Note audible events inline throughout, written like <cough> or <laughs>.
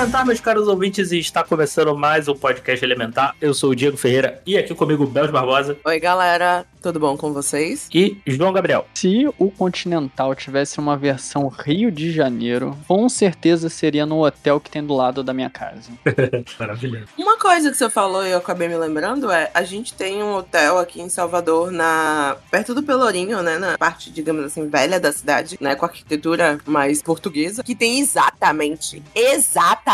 Elementar, meus caros ouvintes, e está começando mais um podcast Elementar. Eu sou o Diego Ferreira e aqui comigo Belos Barbosa Oi, galera, tudo bom com vocês? e João Gabriel. Se o Continental tivesse uma versão Rio de Janeiro, com certeza seria no hotel que tem do lado da minha casa. <laughs> Maravilhoso. Uma coisa que você falou e eu acabei me lembrando é, a gente tem um hotel aqui em Salvador, na perto do Pelourinho, né, na parte, digamos assim, velha da cidade, né, com arquitetura mais portuguesa, que tem exatamente, exatamente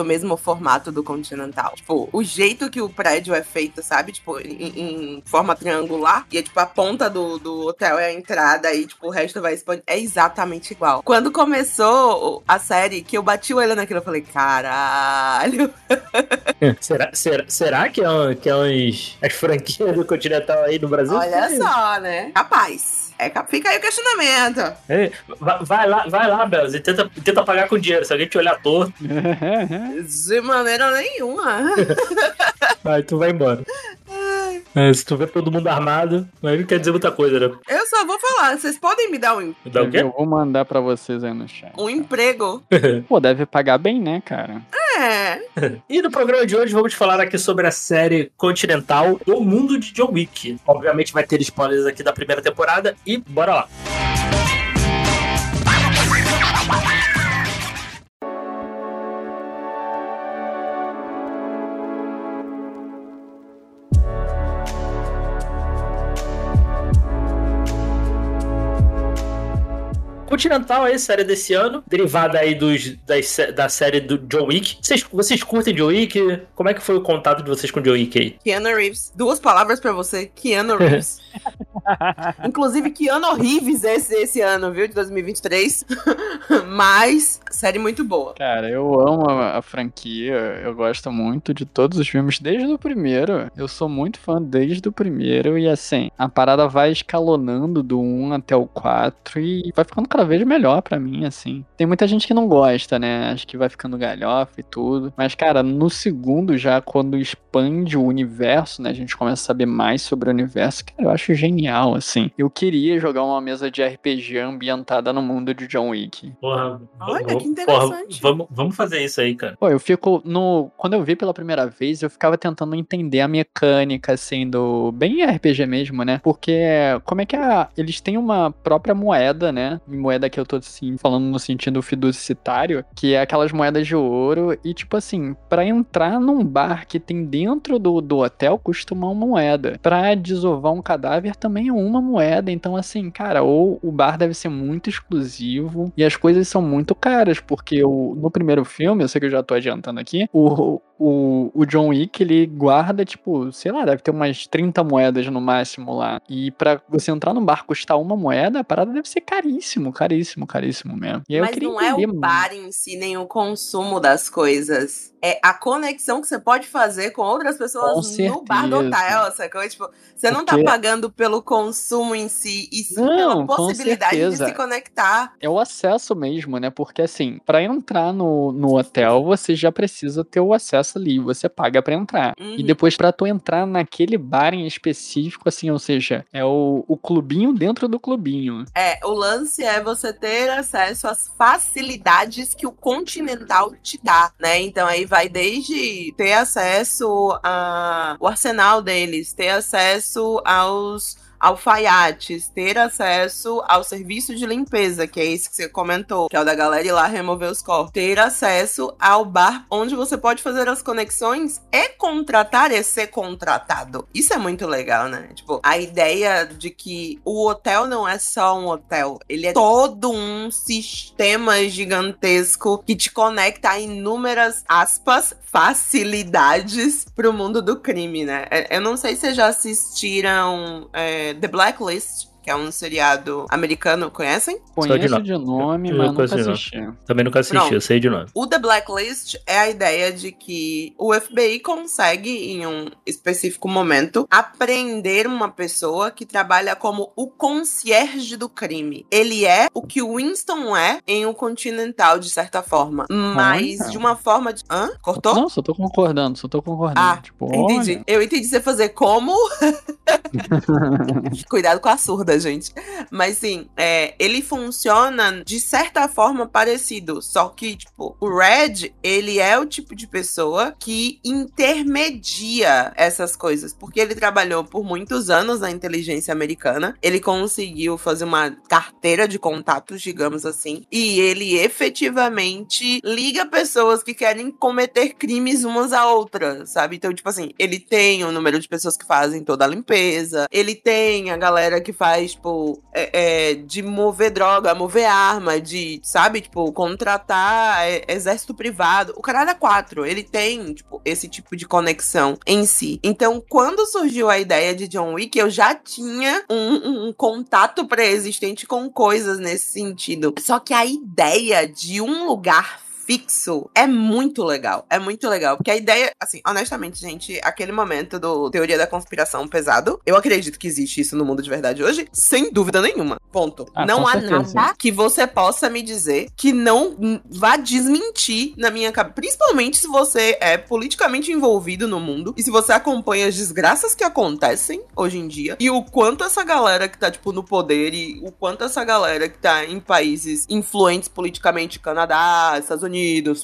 o mesmo formato do Continental. Tipo, o jeito que o prédio é feito, sabe? Tipo, em, em forma triangular, e é tipo a ponta do, do hotel é a entrada e tipo o resto vai expandir. É exatamente igual. Quando começou a série, que eu bati o olho naquilo, eu falei, caralho. <laughs> será, será, será que é, um- que é uns, as franquias do Continental aí no Brasil? Olha só, né? Capaz. É, fica aí o questionamento. É, vai, vai lá, vai lá, Belos, e tenta, tenta pagar com dinheiro. Se alguém te olhar torto, <laughs> De maneira nenhuma. <laughs> aí tu vai embora. É, se tu vê todo mundo armado, aí não quer dizer muita coisa, né? Eu só vou falar, vocês podem me dar um, Dá o quê? Eu vou mandar pra vocês aí no chat. um emprego? <laughs> Pô, deve pagar bem, né, cara? É. E no programa de hoje vamos falar aqui sobre a série Continental O Mundo de John Wick. Obviamente vai ter spoilers aqui da primeira temporada e bora lá. Continental aí, série desse ano, derivada aí dos, das da série do John Wick. Vocês, vocês curtem John Wick? Como é que foi o contato de vocês com John Wick aí? Keanu Reeves. Duas palavras pra você. Keanu Reeves. <laughs> Inclusive, Keanu Reeves esse, esse ano, viu? De 2023. <laughs> Mas, série muito boa. Cara, eu amo a, a franquia, eu gosto muito de todos os filmes desde o primeiro. Eu sou muito fã desde o primeiro e assim, a parada vai escalonando do 1 até o 4 e vai ficando cada vez melhor pra mim, assim. Tem muita gente que não gosta, né? Acho que vai ficando galhofa e tudo. Mas, cara, no segundo já, quando expande o universo, né? A gente começa a saber mais sobre o universo, cara, eu acho genial, assim. Eu queria jogar uma mesa de RPG ambientada no mundo de John Wick. Porra, Olha, vamos- que interessante. Porra, vamos, vamos fazer isso aí, cara. Pô, eu fico no. Quando eu vi pela primeira vez, eu ficava tentando entender a mecânica, assim, do. Bem RPG mesmo, né? Porque como é que a. Eles têm uma própria moeda, né? E moeda que eu tô, assim, falando no sentido fiduciário, que é aquelas moedas de ouro. E, tipo assim, pra entrar num bar que tem dentro do, do hotel, custa uma moeda. Pra desovar um cadáver também é uma moeda. Então, assim, cara, ou o bar deve ser muito exclusivo e as coisas são muito caras, porque o, no primeiro filme, eu sei que eu já tô adiantando aqui, o, o, o John Wick, ele guarda, tipo, sei lá, deve ter umas 30 moedas no máximo lá. E pra você entrar num bar custar uma moeda, a parada deve ser caríssimo, caríssimo, caríssimo mesmo. Mas não é o bar em si, nem o consumo das coisas. É a conexão que você pode fazer com outras pessoas Com no bar do certeza. hotel, sacou? Tipo, você não tá Porque- pagando pelo consumo em si, e sim Não, pela possibilidade de certeza. se conectar. É o acesso mesmo, né? Porque assim, pra entrar no, no hotel, você já precisa ter o acesso ali, você paga pra entrar. Uhum. E depois pra tu entrar naquele bar em específico, assim, ou seja, é o, o clubinho dentro do clubinho. É, o lance é você ter acesso às facilidades que o Continental te dá, né? Então aí vai desde ter acesso ao arsenal deles, ter acesso aos alfaiates, ter acesso ao serviço de limpeza, que é esse que você comentou, que é o da galera ir lá remover os corpos. Ter acesso ao bar onde você pode fazer as conexões e contratar e ser contratado. Isso é muito legal, né? Tipo, a ideia de que o hotel não é só um hotel, ele é todo um sistema gigantesco que te conecta a inúmeras aspas facilidades pro mundo do crime, né? É, Eu não sei se vocês já assistiram é, The Blacklist. Que é um seriado americano, conhecem? Conheço nome. de nome, Eu mas nunca de nome. assisti. Também nunca assisti, Pronto. eu sei de nome. O The Blacklist é a ideia de que o FBI consegue, em um específico momento, apreender uma pessoa que trabalha como o concierge do crime. Ele é o que o Winston é em o Continental, de certa forma. Mas Olha. de uma forma de. Hã? Cortou? Não, só tô concordando, só tô concordando. Ah, tipo, Entendi. olha. Eu entendi você fazer como. <laughs> Cuidado com a surda, gente. Mas sim, é, ele funciona de certa forma parecido. Só que, tipo, o Red, ele é o tipo de pessoa que intermedia essas coisas. Porque ele trabalhou por muitos anos na inteligência americana. Ele conseguiu fazer uma carteira de contatos, digamos assim. E ele efetivamente liga pessoas que querem cometer crimes umas a outras, sabe? Então, tipo assim, ele tem o número de pessoas que fazem toda a limpeza, ele tem a galera que faz, tipo, é, é, de mover droga, mover arma, de, sabe, tipo, contratar é, exército privado. O caralho é quatro, ele tem, tipo, esse tipo de conexão em si. Então, quando surgiu a ideia de John Wick, eu já tinha um- um contato pré-existente com coisas nesse sentido. Só que a ideia de um lugar fixo é muito legal. É muito legal. Porque a ideia, assim, honestamente, gente, aquele momento do teoria da conspiração pesado, eu acredito que existe isso no mundo de verdade hoje, sem dúvida nenhuma. Ponto. Ah, não há certeza. nada que você possa me dizer que não vá desmentir na minha cabeça. Principalmente se você é politicamente envolvido no mundo e se você acompanha as desgraças que acontecem hoje em dia e o quanto essa galera que tá, tipo, no poder e o quanto essa galera que tá em países influentes politicamente, Canadá, Estados Unidos,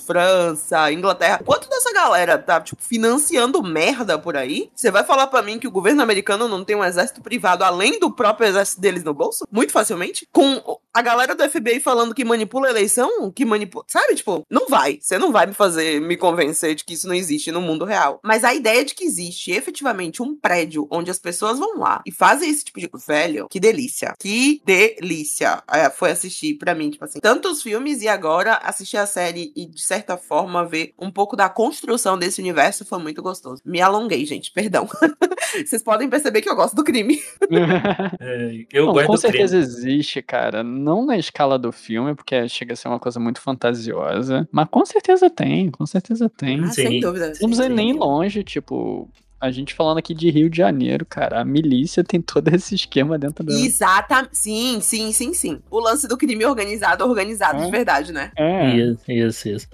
França, Inglaterra, quanto dessa galera tá, tipo, financiando merda por aí? Você vai falar pra mim que o governo americano não tem um exército privado além do próprio exército deles no bolso? Muito facilmente? Com a galera do FBI falando que manipula a eleição, que manipula. Sabe, tipo, não vai. Você não vai me fazer me convencer de que isso não existe no mundo real. Mas a ideia de que existe efetivamente um prédio onde as pessoas vão lá e fazem esse tipo de. Velho, que delícia. Que delícia. É, foi assistir pra mim, tipo assim, tantos filmes e agora assistir a série e, de certa forma, ver um pouco da construção desse universo foi muito gostoso. Me alonguei, gente, perdão. <laughs> Vocês podem perceber que eu gosto do crime. <laughs> É, eu Não, gosto com do crime. certeza existe, cara. Não na escala do filme, porque chega a ser uma coisa muito fantasiosa. Mas com certeza tem, com certeza tem. Ah, sem dúvida. Não precisa nem longe, tipo. A gente falando aqui de Rio de Janeiro, cara. A milícia tem todo esse esquema dentro da. Exatamente. Sim, sim, sim, sim. O lance do crime organizado, organizado de É. verdade, né? É. Isso, isso, isso.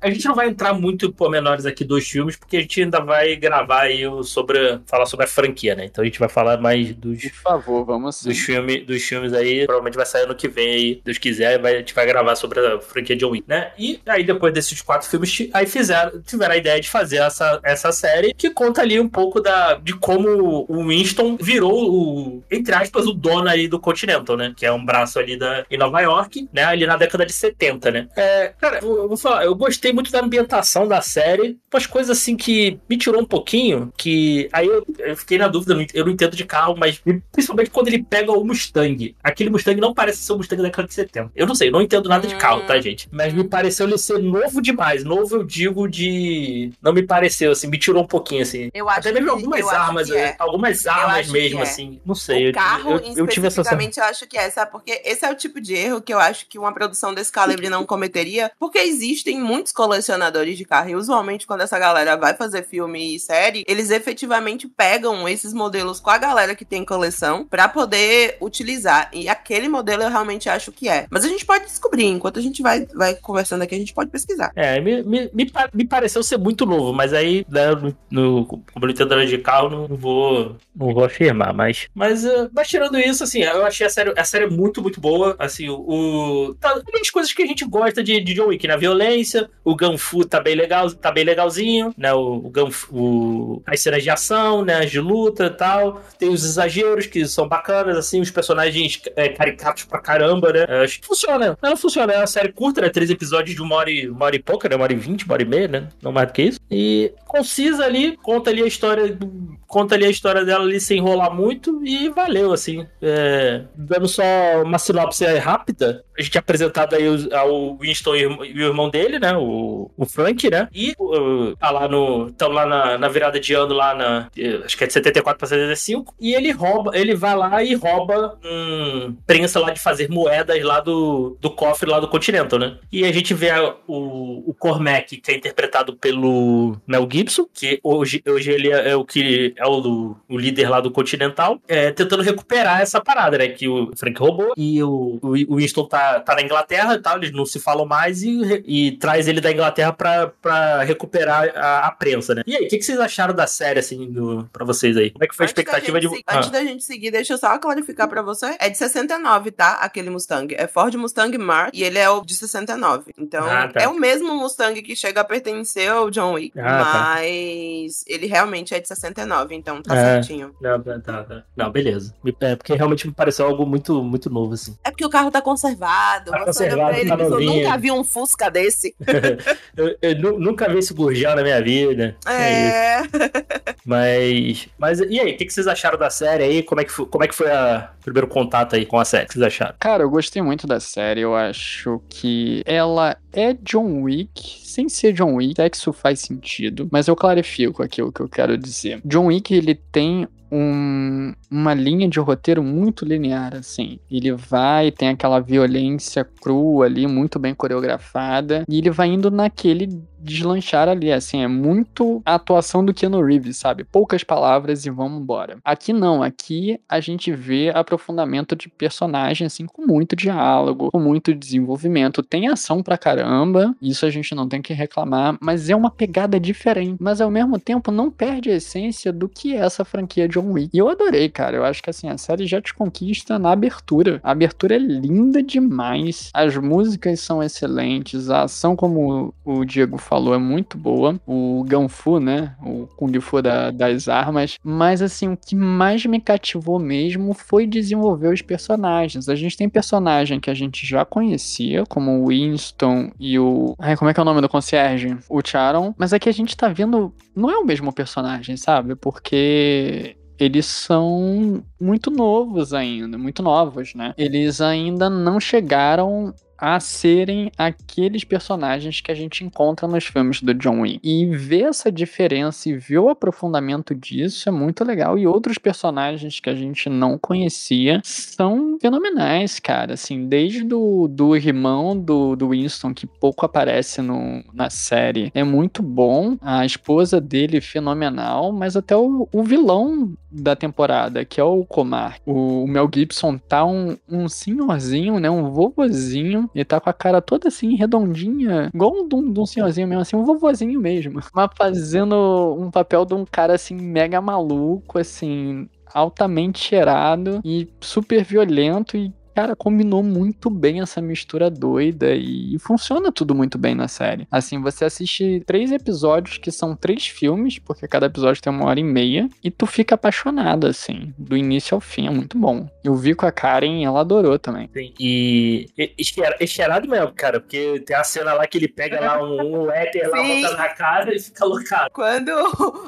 A gente não vai entrar muito em pormenores aqui dos filmes, porque a gente ainda vai gravar aí o sobre. falar sobre a franquia, né? Então a gente vai falar mais dos. Por favor, vamos sim. Dos, filme, dos filmes aí, provavelmente vai sair ano que vem aí, Deus quiser, vai, a gente vai gravar sobre a franquia John Wick, né? E aí depois desses quatro filmes, aí fizeram, tiveram a ideia de fazer essa, essa série que conta ali um pouco da, de como o Winston virou o, entre aspas, o dono aí do Continental, né? Que é um braço ali da, em Nova York, né? Ali na década de 70, né? É, cara, eu, vou falar, eu gostei muito da ambientação da série, umas coisas assim que me tirou um pouquinho, que aí eu, eu fiquei na dúvida, eu não- entendo de carro, mas principalmente quando ele pega o Mustang. Aquele Mustang não parece ser o Mustang da década de 70. Eu não sei, não entendo nada de carro, tá, gente? Mas me pareceu ele ser novo demais. Novo, eu digo de. Não me pareceu, assim, me tirou um pouquinho, assim. Eu acho Até mesmo que- algumas eu armas, que é. algumas armas mesmo, é. assim. Não sei. o eu- carro, eu, eu, tive essa eu acho que é, sabe? Porque esse é o tipo de erro que eu acho que uma produção desse calibre não cometeria, porque existem muitos colecionadores de carro, e usualmente quando essa galera vai fazer filme e série, eles efetivamente pegam esses modelos com a galera que tem coleção pra poder utilizar, e aquele modelo eu realmente acho que é. Mas a gente pode descobrir, enquanto a gente vai, vai conversando aqui, a gente pode pesquisar. É, me, me, me, me pareceu ser muito novo, mas aí, né, no, nada de carro, não vou, não vou afirmar, mas, mas, eh, mas tirando isso, assim, eu achei a série, a série muito, muito boa, assim, o, o tá, tem as coisas que a gente gosta de, de John Wick, né, a violência, o Ganfu tá bem legal, tá bem legalzinho, né, o, o Ganfu, o, as cenas de ação, né, as de luta e tal, tem os exageros que são bacanas, assim, os personagens é, caricatos pra caramba, né, Eu acho que funciona, ela funciona, é uma série curta, né, três episódios de uma hora e, uma hora e pouca, né, uma hora e vinte, uma hora e meia, né, não mais do que isso, e concisa ali, conta ali a história do conta ali a história dela ali sem enrolar muito e valeu, assim. É, dando só uma sinopse rápida, a gente é apresentado aí ao Winston e o irmão dele, né? O, o Frank, né? E uh, tá lá no. Estão lá na, na virada de ano, lá na. eh, Acho que é de 74 pra 75. E ele rouba, ele vai lá e rouba um prensa lá de fazer moedas lá do, do cofre lá do Continental, né? E a gente vê a- o, o Cormac, que é interpretado pelo Mel Gibson, que hoje, hoje ele é, é o que é o, o líder lá do Continental, é, tentando recuperar essa parada, né? Que o Frank roubou e o, o Winston tá, tá na Inglaterra e tal, eles não se falam mais e, e traz ele da Inglaterra pra, pra recuperar a, a prensa, né? E aí, o que, que vocês acharam da série, assim, do, pra vocês aí? Como é que foi a Antes expectativa de. se- Ah. Antes da gente seguir, deixa eu só clarificar pra você. É de 69, tá? Aquele Mustang. É Ford Mustang Mark e ele é o de 69. Então, Ah, tá. é o mesmo Mustang que chega a pertencer ao John Wick. Ah, tá. mas ele realmente é de 69, então tá É. certinho. Não, tá, tá, tá. Não, beleza. É, porque realmente me pareceu algo muito, muito novo, assim. É porque o carro tá conservado. Tá conservado, pra ele tá eu nunca vi um Fusca desse. <laughs> eu, eu nu- nunca vi esse gurgel na minha vida. É isso. É. Mas. Mas e aí, o que, que vocês acharam da série aí? Como é que foi, como é que foi a- o primeiro contato aí com a série? O que vocês acharam? Cara, eu gostei muito da série. Eu acho que ela é John Wick, sem ser John Wick, até que isso faz sentido. Mas eu clarifico aqui o que eu quero dizer. John Wick, ele tem um- uma linha de roteiro muito linear, assim. Ele vai, tem aquela violência crua ali, muito bem coreografada, e ele vai indo naquele deslanchar ali, assim, é muito a atuação do Keanu Reeves, sabe? Poucas palavras e vamos embora. Aqui não, aqui a gente vê aprofundamento de personagem, assim, com muito diálogo, com muito desenvolvimento. Tem ação pra caramba, isso a gente não tem que reclamar, mas é uma pegada diferente. Mas ao mesmo tempo não perde a essência do que é essa franquia John Wick. E eu adorei, cara. Eu acho que assim, a série já te conquista na abertura. A abertura é linda demais. As músicas são excelentes. A ação, como o Diego falou, é muito boa. O Ganfu, né? O Kung Fu da- das armas. Mas assim, o que mais me cativou mesmo foi desenvolver os personagens. A gente tem personagem que a gente já conhecia, como o Winston e o. Ai, como é que é o nome do concierge? O Charon. Mas aqui a gente tá vendo. Não é o mesmo personagem, sabe? Porque eles são muito novos ainda, muito novos, né? Eles ainda não chegaram a serem aqueles personagens que a gente encontra nos filmes do John Wick. E ver essa diferença e ver o aprofundamento disso é muito legal. E outros personagens que a gente não conhecia são fenomenais, cara. Assim, desde do, do irmão do, do Winston, que pouco aparece no, na série, é muito bom. A esposa dele, fenomenal. Mas até o, o vilão da temporada, que é o Comar. O, o Mel Gibson tá um, um senhorzinho, né? Um vovozinho. Ele tá com a cara toda assim, redondinha, igual um de um, um senhorzinho mesmo, assim, um vovozinho mesmo. Mas fazendo um papel de um cara assim, mega maluco, assim, altamente cheirado e super violento e. Cara, combinou muito bem essa mistura doida e funciona tudo muito bem na série. Assim, você assiste três episódios que são três filmes, porque cada episódio tem uma hora e meia, e tu fica apaixonado, assim, do início ao fim, é muito bom. Eu vi com a Karen e ela adorou também. Sim, E e- esquerado mesmo, cara, porque tem a cena lá que ele pega lá um, um éter lá, Sim. bota na cara e fica loucado. Quando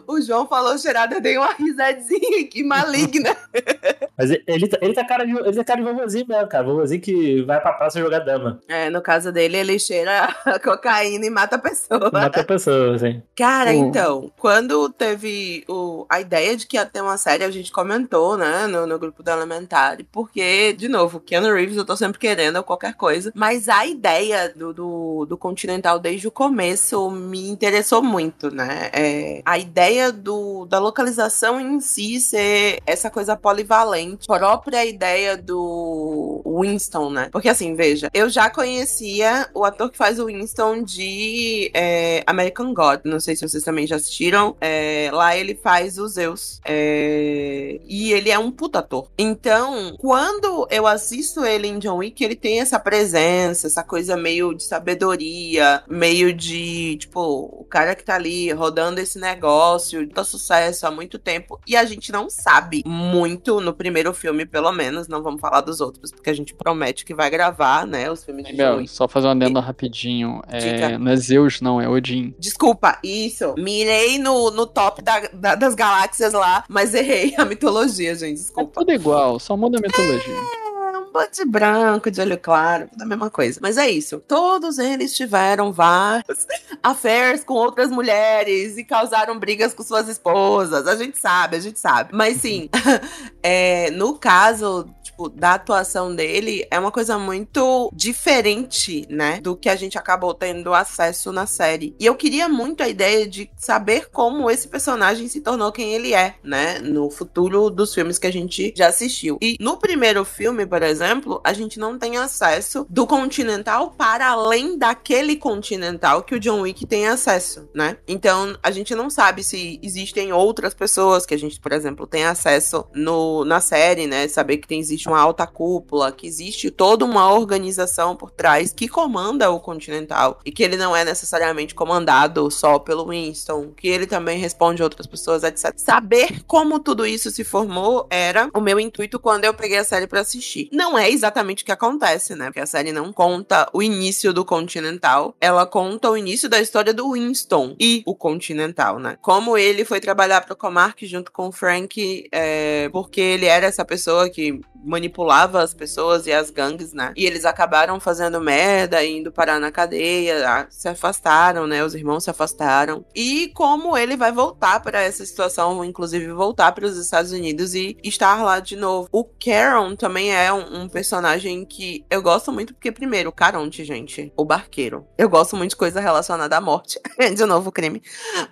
o João falou cheirada, eu dei uma risadinha aqui maligna. <laughs> Mas ele- ele tá, ele tá cara de, ele tá cara de vovozinho mesmo, cara. Vovozinho que vai pra praça jogar dama. É, no caso dele, ele cheira <laughs> cocaína e mata a pessoa. Mata a pessoa, assim. Cara, O- então, quando teve o, a ideia de que ia ter uma série, a gente comentou, né, no, no grupo do Elementary, porque, de novo, Keanu Reeves eu tô sempre querendo qualquer coisa, mas a ideia do, do, do Continental desde o começo me interessou muito, né? É, a ideia do, da localização em si ser essa coisa polivalente, própria ideia do Winston, né? Porque assim, veja, eu já conhecia o ator que faz o Winston de é, American God. Não sei se vocês também já assistiram. É, lá ele faz o Zeus. É, e ele é um puta ator. Então, quando eu assisto ele em John Wick, ele tem essa presença, essa coisa meio de sabedoria, meio de, tipo, o cara que tá ali rodando esse negócio, tá sucesso há muito tempo. E a gente não sabe muito no primeiro filme, pelo menos. Não vamos falar dos outros, que a gente promete que vai gravar, né? Os filmes de Wick. só fazer um adendo rapidinho. Diga. É, não é Zeus, não, é Odin. Desculpa, isso. Mirei no, no top da- da- das galáxias lá, mas errei a mitologia, gente. É Desculpa. tudo igual, só muda a mitologia. É um de branco, de olho claro, tudo a mesma coisa. Mas é isso. Todos eles tiveram vários <laughs> affairs com outras mulheres e causaram brigas com suas esposas. A gente sabe, a gente sabe. Mas sim, <laughs> é, no caso. Tipo, Da atuação dele, é uma coisa muito diferente, né? Do que a gente acabou tendo acesso na série. E eu queria muito a ideia de saber como esse personagem se tornou quem ele é, né? No futuro dos filmes que a gente já assistiu. E no primeiro filme, por exemplo, a gente não tem acesso do Continental para além daquele Continental que o John Wick tem acesso, né? Então a gente não sabe se existem outras pessoas que a gente, por exemplo, tem acesso no, na série, né? Saber que tem, existe uma alta cúpula, que existe toda uma organização por trás que comanda o Continental e que ele não é necessariamente comandado só pelo Winston, que ele também responde outras pessoas, etc. Saber como tudo isso se formou era o meu intuito quando eu peguei a série pra assistir. Não é exatamente o que acontece, né? Porque a série não conta o início do Continental, ela conta o início da história do Winston e o Continental, né? Como ele foi trabalhar pro Comark junto com o Frank, é, porque ele era essa pessoa que manipulava as pessoas e as gangues, né? E eles acabaram fazendo merda, indo parar na cadeia, se afastaram, né? Os irmãos se afastaram. E como ele vai voltar para essa situação, inclusive voltar para os Estados Unidos e estar lá de novo. O Caron também é um, um personagem que eu gosto muito, porque, primeiro, o Caronte, gente, o barqueiro. Eu gosto muito de coisa relacionada à morte. <laughs> de novo, crime.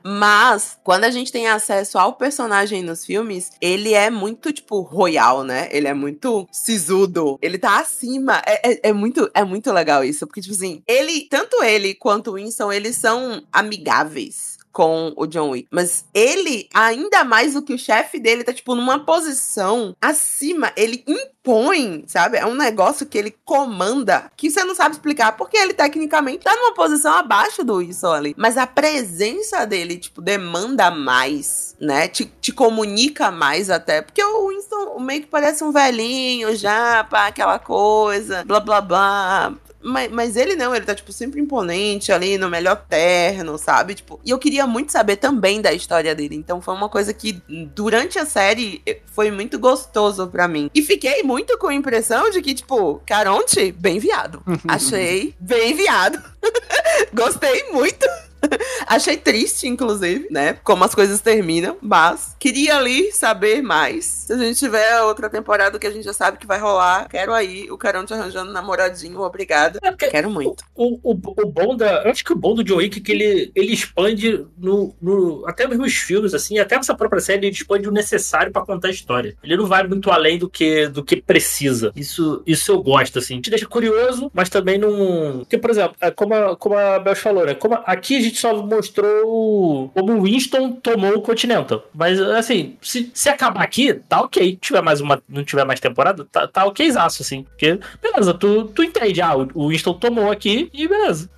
Mas, quando a gente tem acesso ao personagem nos filmes, ele é muito, tipo, royal, né? Ele é muito sisudo. Ele tá acima. É, é, é muito, é muito legal isso. Porque, tipo assim, ele, tanto ele quanto o Winston, eles são amigáveis com o John Wick. Mas ele, ainda mais do que o chefe dele, tá, tipo, numa posição acima. Ele impõe, sabe? É um negócio que ele comanda que você não sabe explicar, porque ele tecnicamente tá numa posição abaixo do Winston ali. Mas a presença dele, tipo, demanda mais, né? Te, te comunica mais até. Porque o Winston meio que parece um velhinho já, pá, aquela coisa, blá blá blá. Mas, mas ele não, ele tá, tipo, sempre imponente ali, no melhor terno, sabe? Tipo, e eu queria muito saber também da história dele. Então foi uma coisa que, durante a série, foi muito gostoso pra mim. E fiquei muito com a impressão de que, tipo, Caronte, bem viado. Achei bem viado. <laughs> Gostei muito. <laughs> Achei triste, inclusive, né? Como as coisas terminam, mas queria ali saber mais. Se a gente tiver outra temporada que a gente já sabe que vai rolar, quero aí o Carão te arranjando namoradinho, obrigada. É Quero muito. O, o, o bom da. Eu acho que o bom do John Wick é que ele, ele expande no, no. Até mesmo os filmes, assim, até essa própria série, ele expande o necessário pra contar a história. Ele não vai muito além do que, do que precisa. Isso, isso eu gosto, assim. Te deixa curioso, mas também não. Porque, por exemplo, é como a, como a Bel falou, né? Como aqui a gente só mostrou como o Winston tomou o Continental. Mas, assim, se, se acabar aqui, tá ok. Tiver mais uma, não tiver mais temporada, tá, tá okzaço, assim. Porque, beleza, tu, tu entende. Ah, o, Winston tomou aqui e beleza.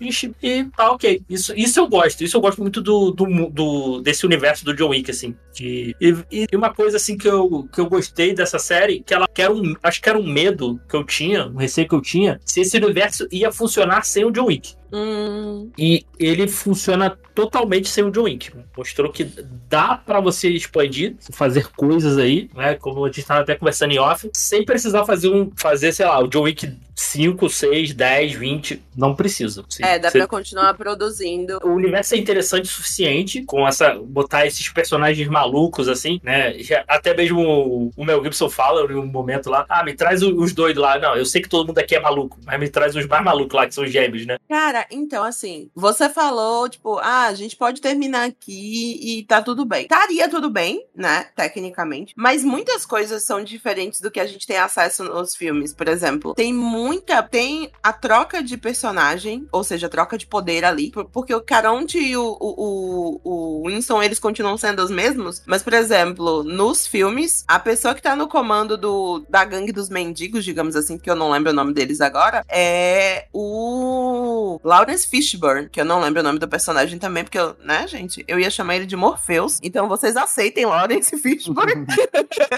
E tá ok. Isso, isso eu gosto. Isso eu gosto muito do, do, do- desse universo do John Wick, assim. De, e, e uma coisa, assim, que eu, que eu gostei dessa série, que ela que era um, acho que era um medo que eu tinha, um receio que eu tinha, se esse universo ia funcionar sem o John Wick. Hum, E ele funciona totalmente sem o John Wick. Mostrou que dá pra você expandir, fazer coisas aí, né? Como a gente tava até conversando em off, sem precisar fazer um. Fazer, sei lá, o John Wick 5, 6, 10, 20. Não precisa. Você- é, dá você- pra continuar produzindo. o universo é interessante o suficiente com essa botar esses personagens malucos assim, né? Já- até mesmo o, o Mel Gibson fala em um momento lá, ah, me traz os doidos lá. Não, eu sei que todo mundo aqui é maluco, mas me traz os mais malucos lá que são gêmeos, né? Cara, então, assim, você falou, tipo, ah, a gente pode terminar aqui e tá tudo bem. Estaria tudo bem, né, tecnicamente, mas muitas coisas são diferentes do que a gente tem acesso nos filmes. Por exemplo, tem muita. Tem a troca de personagem, ou seja, a troca de poder ali. por- Porque o Caronte e o, o, o, o Winston, eles continuam sendo os mesmos. Mas, por exemplo, nos filmes, a pessoa que tá no comando do, da gangue dos mendigos, digamos assim, que eu não lembro o nome deles agora, é o Lawrence Fishburne, que eu não lembro o nome do personagem também, porque, eu, né, gente, eu ia chamar ele de Morpheus. Então vocês aceitem Lawrence Fishburne. <laughs>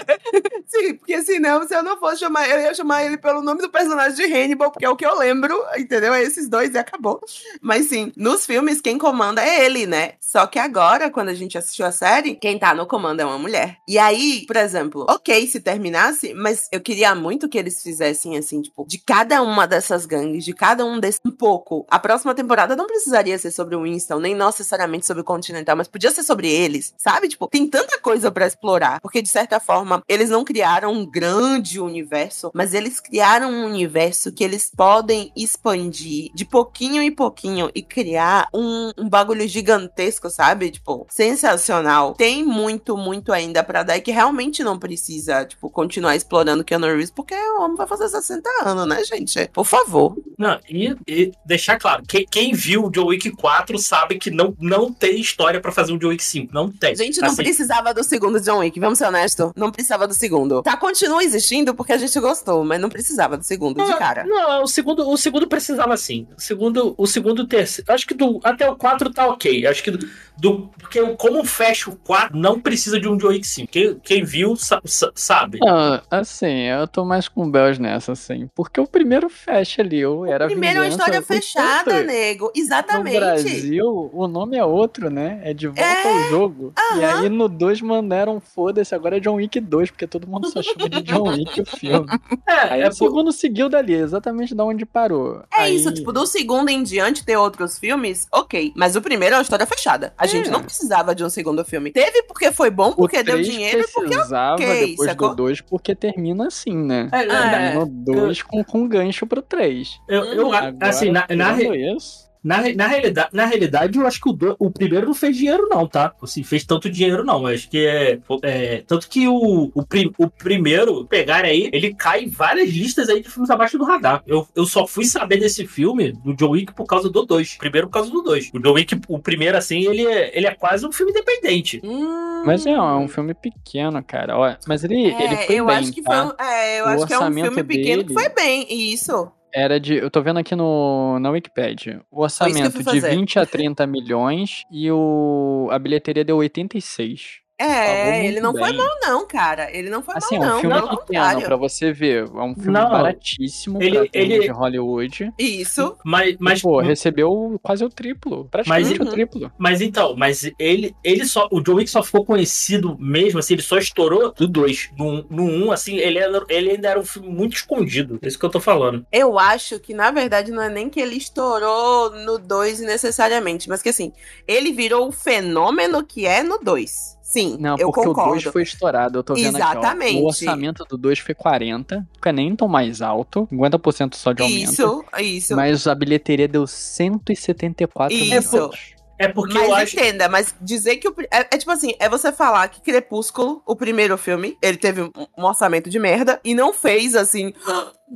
<laughs> Sim, porque senão, se eu não fosse chamar, eu ia chamar ele pelo nome do personagem de Hannibal, porque é o que eu lembro, entendeu? É esses dois e acabou. Mas sim, nos filmes, quem comanda é ele, né? Só que agora, quando a gente assistiu a série, quem tá no comando é uma mulher. E aí, por exemplo, ok se terminasse, mas eu queria muito que eles fizessem assim, tipo, de cada uma dessas gangues, de cada um desses, um pouco. A próxima temporada não precisaria ser sobre o Winston, nem necessariamente sobre o Continental, mas podia ser sobre eles, sabe? Tipo, tem tanta coisa pra explorar, porque de certa forma, eles não criaram um grande universo, mas eles criaram um universo que eles podem expandir de pouquinho em pouquinho e criar um, um bagulho gigantesco, sabe? Tipo, sensacional. Tem muito, muito ainda pra dar e que realmente não precisa, tipo, continuar explorando Keanu Reeves, porque o homem vai fazer 60 anos, né, gente? Por favor. Não, e, e deixar claro, quem, quem viu o John Wick 4 sabe que não, não tem história pra fazer um John Wick 5. Não tem. Gente não Assim, precisava do segundo John Wick, vamos ser honestos. Não precisava do segundo. Tá, continua existindo porque a gente gostou, mas não precisava do segundo de cara. Não, o segundo, o segundo precisava sim. O segundo, o segundo terceiro. Acho que do, até o 4 tá ok. Acho que do, do- Porque como fecha o 4, não precisa de um John Wick 5. Quem, quem viu sa- sa- sabe. Ah, assim, eu tô mais com o Bells nessa, assim. Porque o primeiro fecha ali, eu era Primeiro é uma história o fechada, tanto- nego. No Exatamente. Brasil, o nome é outro, né? É de volta É, ao jogo. E aham. aí no 2 mandaram, foda-se, agora é John Wick 2, porque todo mundo só chama de John Wick o filme. <laughs> É, Aí é o por- segundo seguiu dali, exatamente da onde parou. É Aí- isso, tipo, do segundo em diante ter outros filmes, ok. Mas o primeiro é uma história fechada. A. gente não precisava de um segundo filme. Teve porque foi bom, porque deu 3 dinheiro e porque precisava ok, depois sacou? do 2, porque termina assim, né? é, é, É. Termina o 2 com, com gancho pro 3. eu, eu- Agora, assim, na, na, re- isso, na, na realidade, na realidade, eu acho que o, do- o primeiro não fez dinheiro, não, tá? Assim, fez tanto dinheiro, não. Eu acho que é. é, tanto que o, o, pri- o primeiro, pegar aí, ele cai em várias listas aí de filmes abaixo do radar. Eu, eu só fui saber desse filme, do John Wick, por causa do 2. Primeiro por causa do 2. O John Wick, o primeiro, assim, ele é, ele é quase um filme independente. Hum, Mas é, é um filme pequeno, cara. Ó, mas ele, é, ele foi eu bem, acho que tá? foi um, é, eu O acho que é um orçamento filme pequeno dele- que foi bem. Isso. Era de. Eu tô vendo aqui no, na Wikipedia. O orçamento de fazer. 20 a 30 milhões e o, a bilheteria deu 86. É, ele não foi bem. mal, não, cara. Ele não foi Assim, é mal, um não. filme pelo pequeno pra você ver. É um filme Não. baratíssimo Ele- pra ele- de Hollywood. Isso. Mas, mas, Pô, recebeu quase o triplo. Praticamente Mas- o triplo. mas então, mas ele, ele só. O John Wick só ficou conhecido mesmo, assim, ele só estourou do 2. No 1, no um, assim, ele, era, ele ainda era um filme muito escondido. É isso que eu tô falando. Eu acho que, na verdade, não é nem que ele estourou no 2 necessariamente, mas que assim, ele virou o fenômeno que é no 2. Sim, Não, eu porque concordo. o 2 foi estourado. Eu tô vendo aqui, ó. Exatamente. O orçamento do 2 foi 40. Fica nem tão mais alto. 50% só de aumento. Isso, isso. Mas a bilheteria deu 174 Isso. milhões. É porque eu Mas acho. entenda, mas dizer que o. É, é tipo assim, é você falar que Crepúsculo, o primeiro filme, ele teve um orçamento de merda e não fez assim.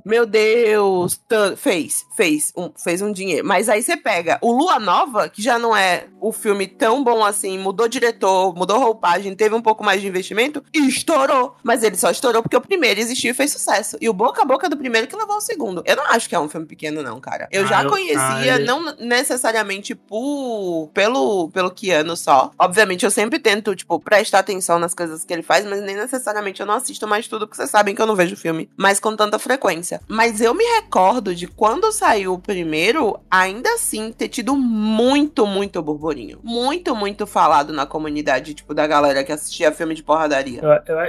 Meu Deus, fez, fez, um, fez um dinheiro. Mas aí você pega o Lua Nova, que já não é o filme tão bom assim, mudou diretor, mudou roupagem, teve um pouco mais de investimento e estourou. Mas ele só estourou porque o primeiro existiu e fez sucesso. E o boca a boca do primeiro que levou ao segundo. Eu não acho que é um filme pequeno, não, cara. Eu Ah, já eu- conhecia, ah, eu- não necessariamente por, pelo, pelo Keanu só. Obviamente, eu sempre tento, tipo, prestar atenção nas coisas que ele faz, mas nem necessariamente eu não assisto mais tudo, porque vocês sabem que eu não vejo filme mais com tanta frequência. Mas eu me recordo de quando saiu o primeiro, ainda assim, ter tido muito, muito burburinho. Muito, muito falado na comunidade, tipo, da galera que assistia filme de porradaria.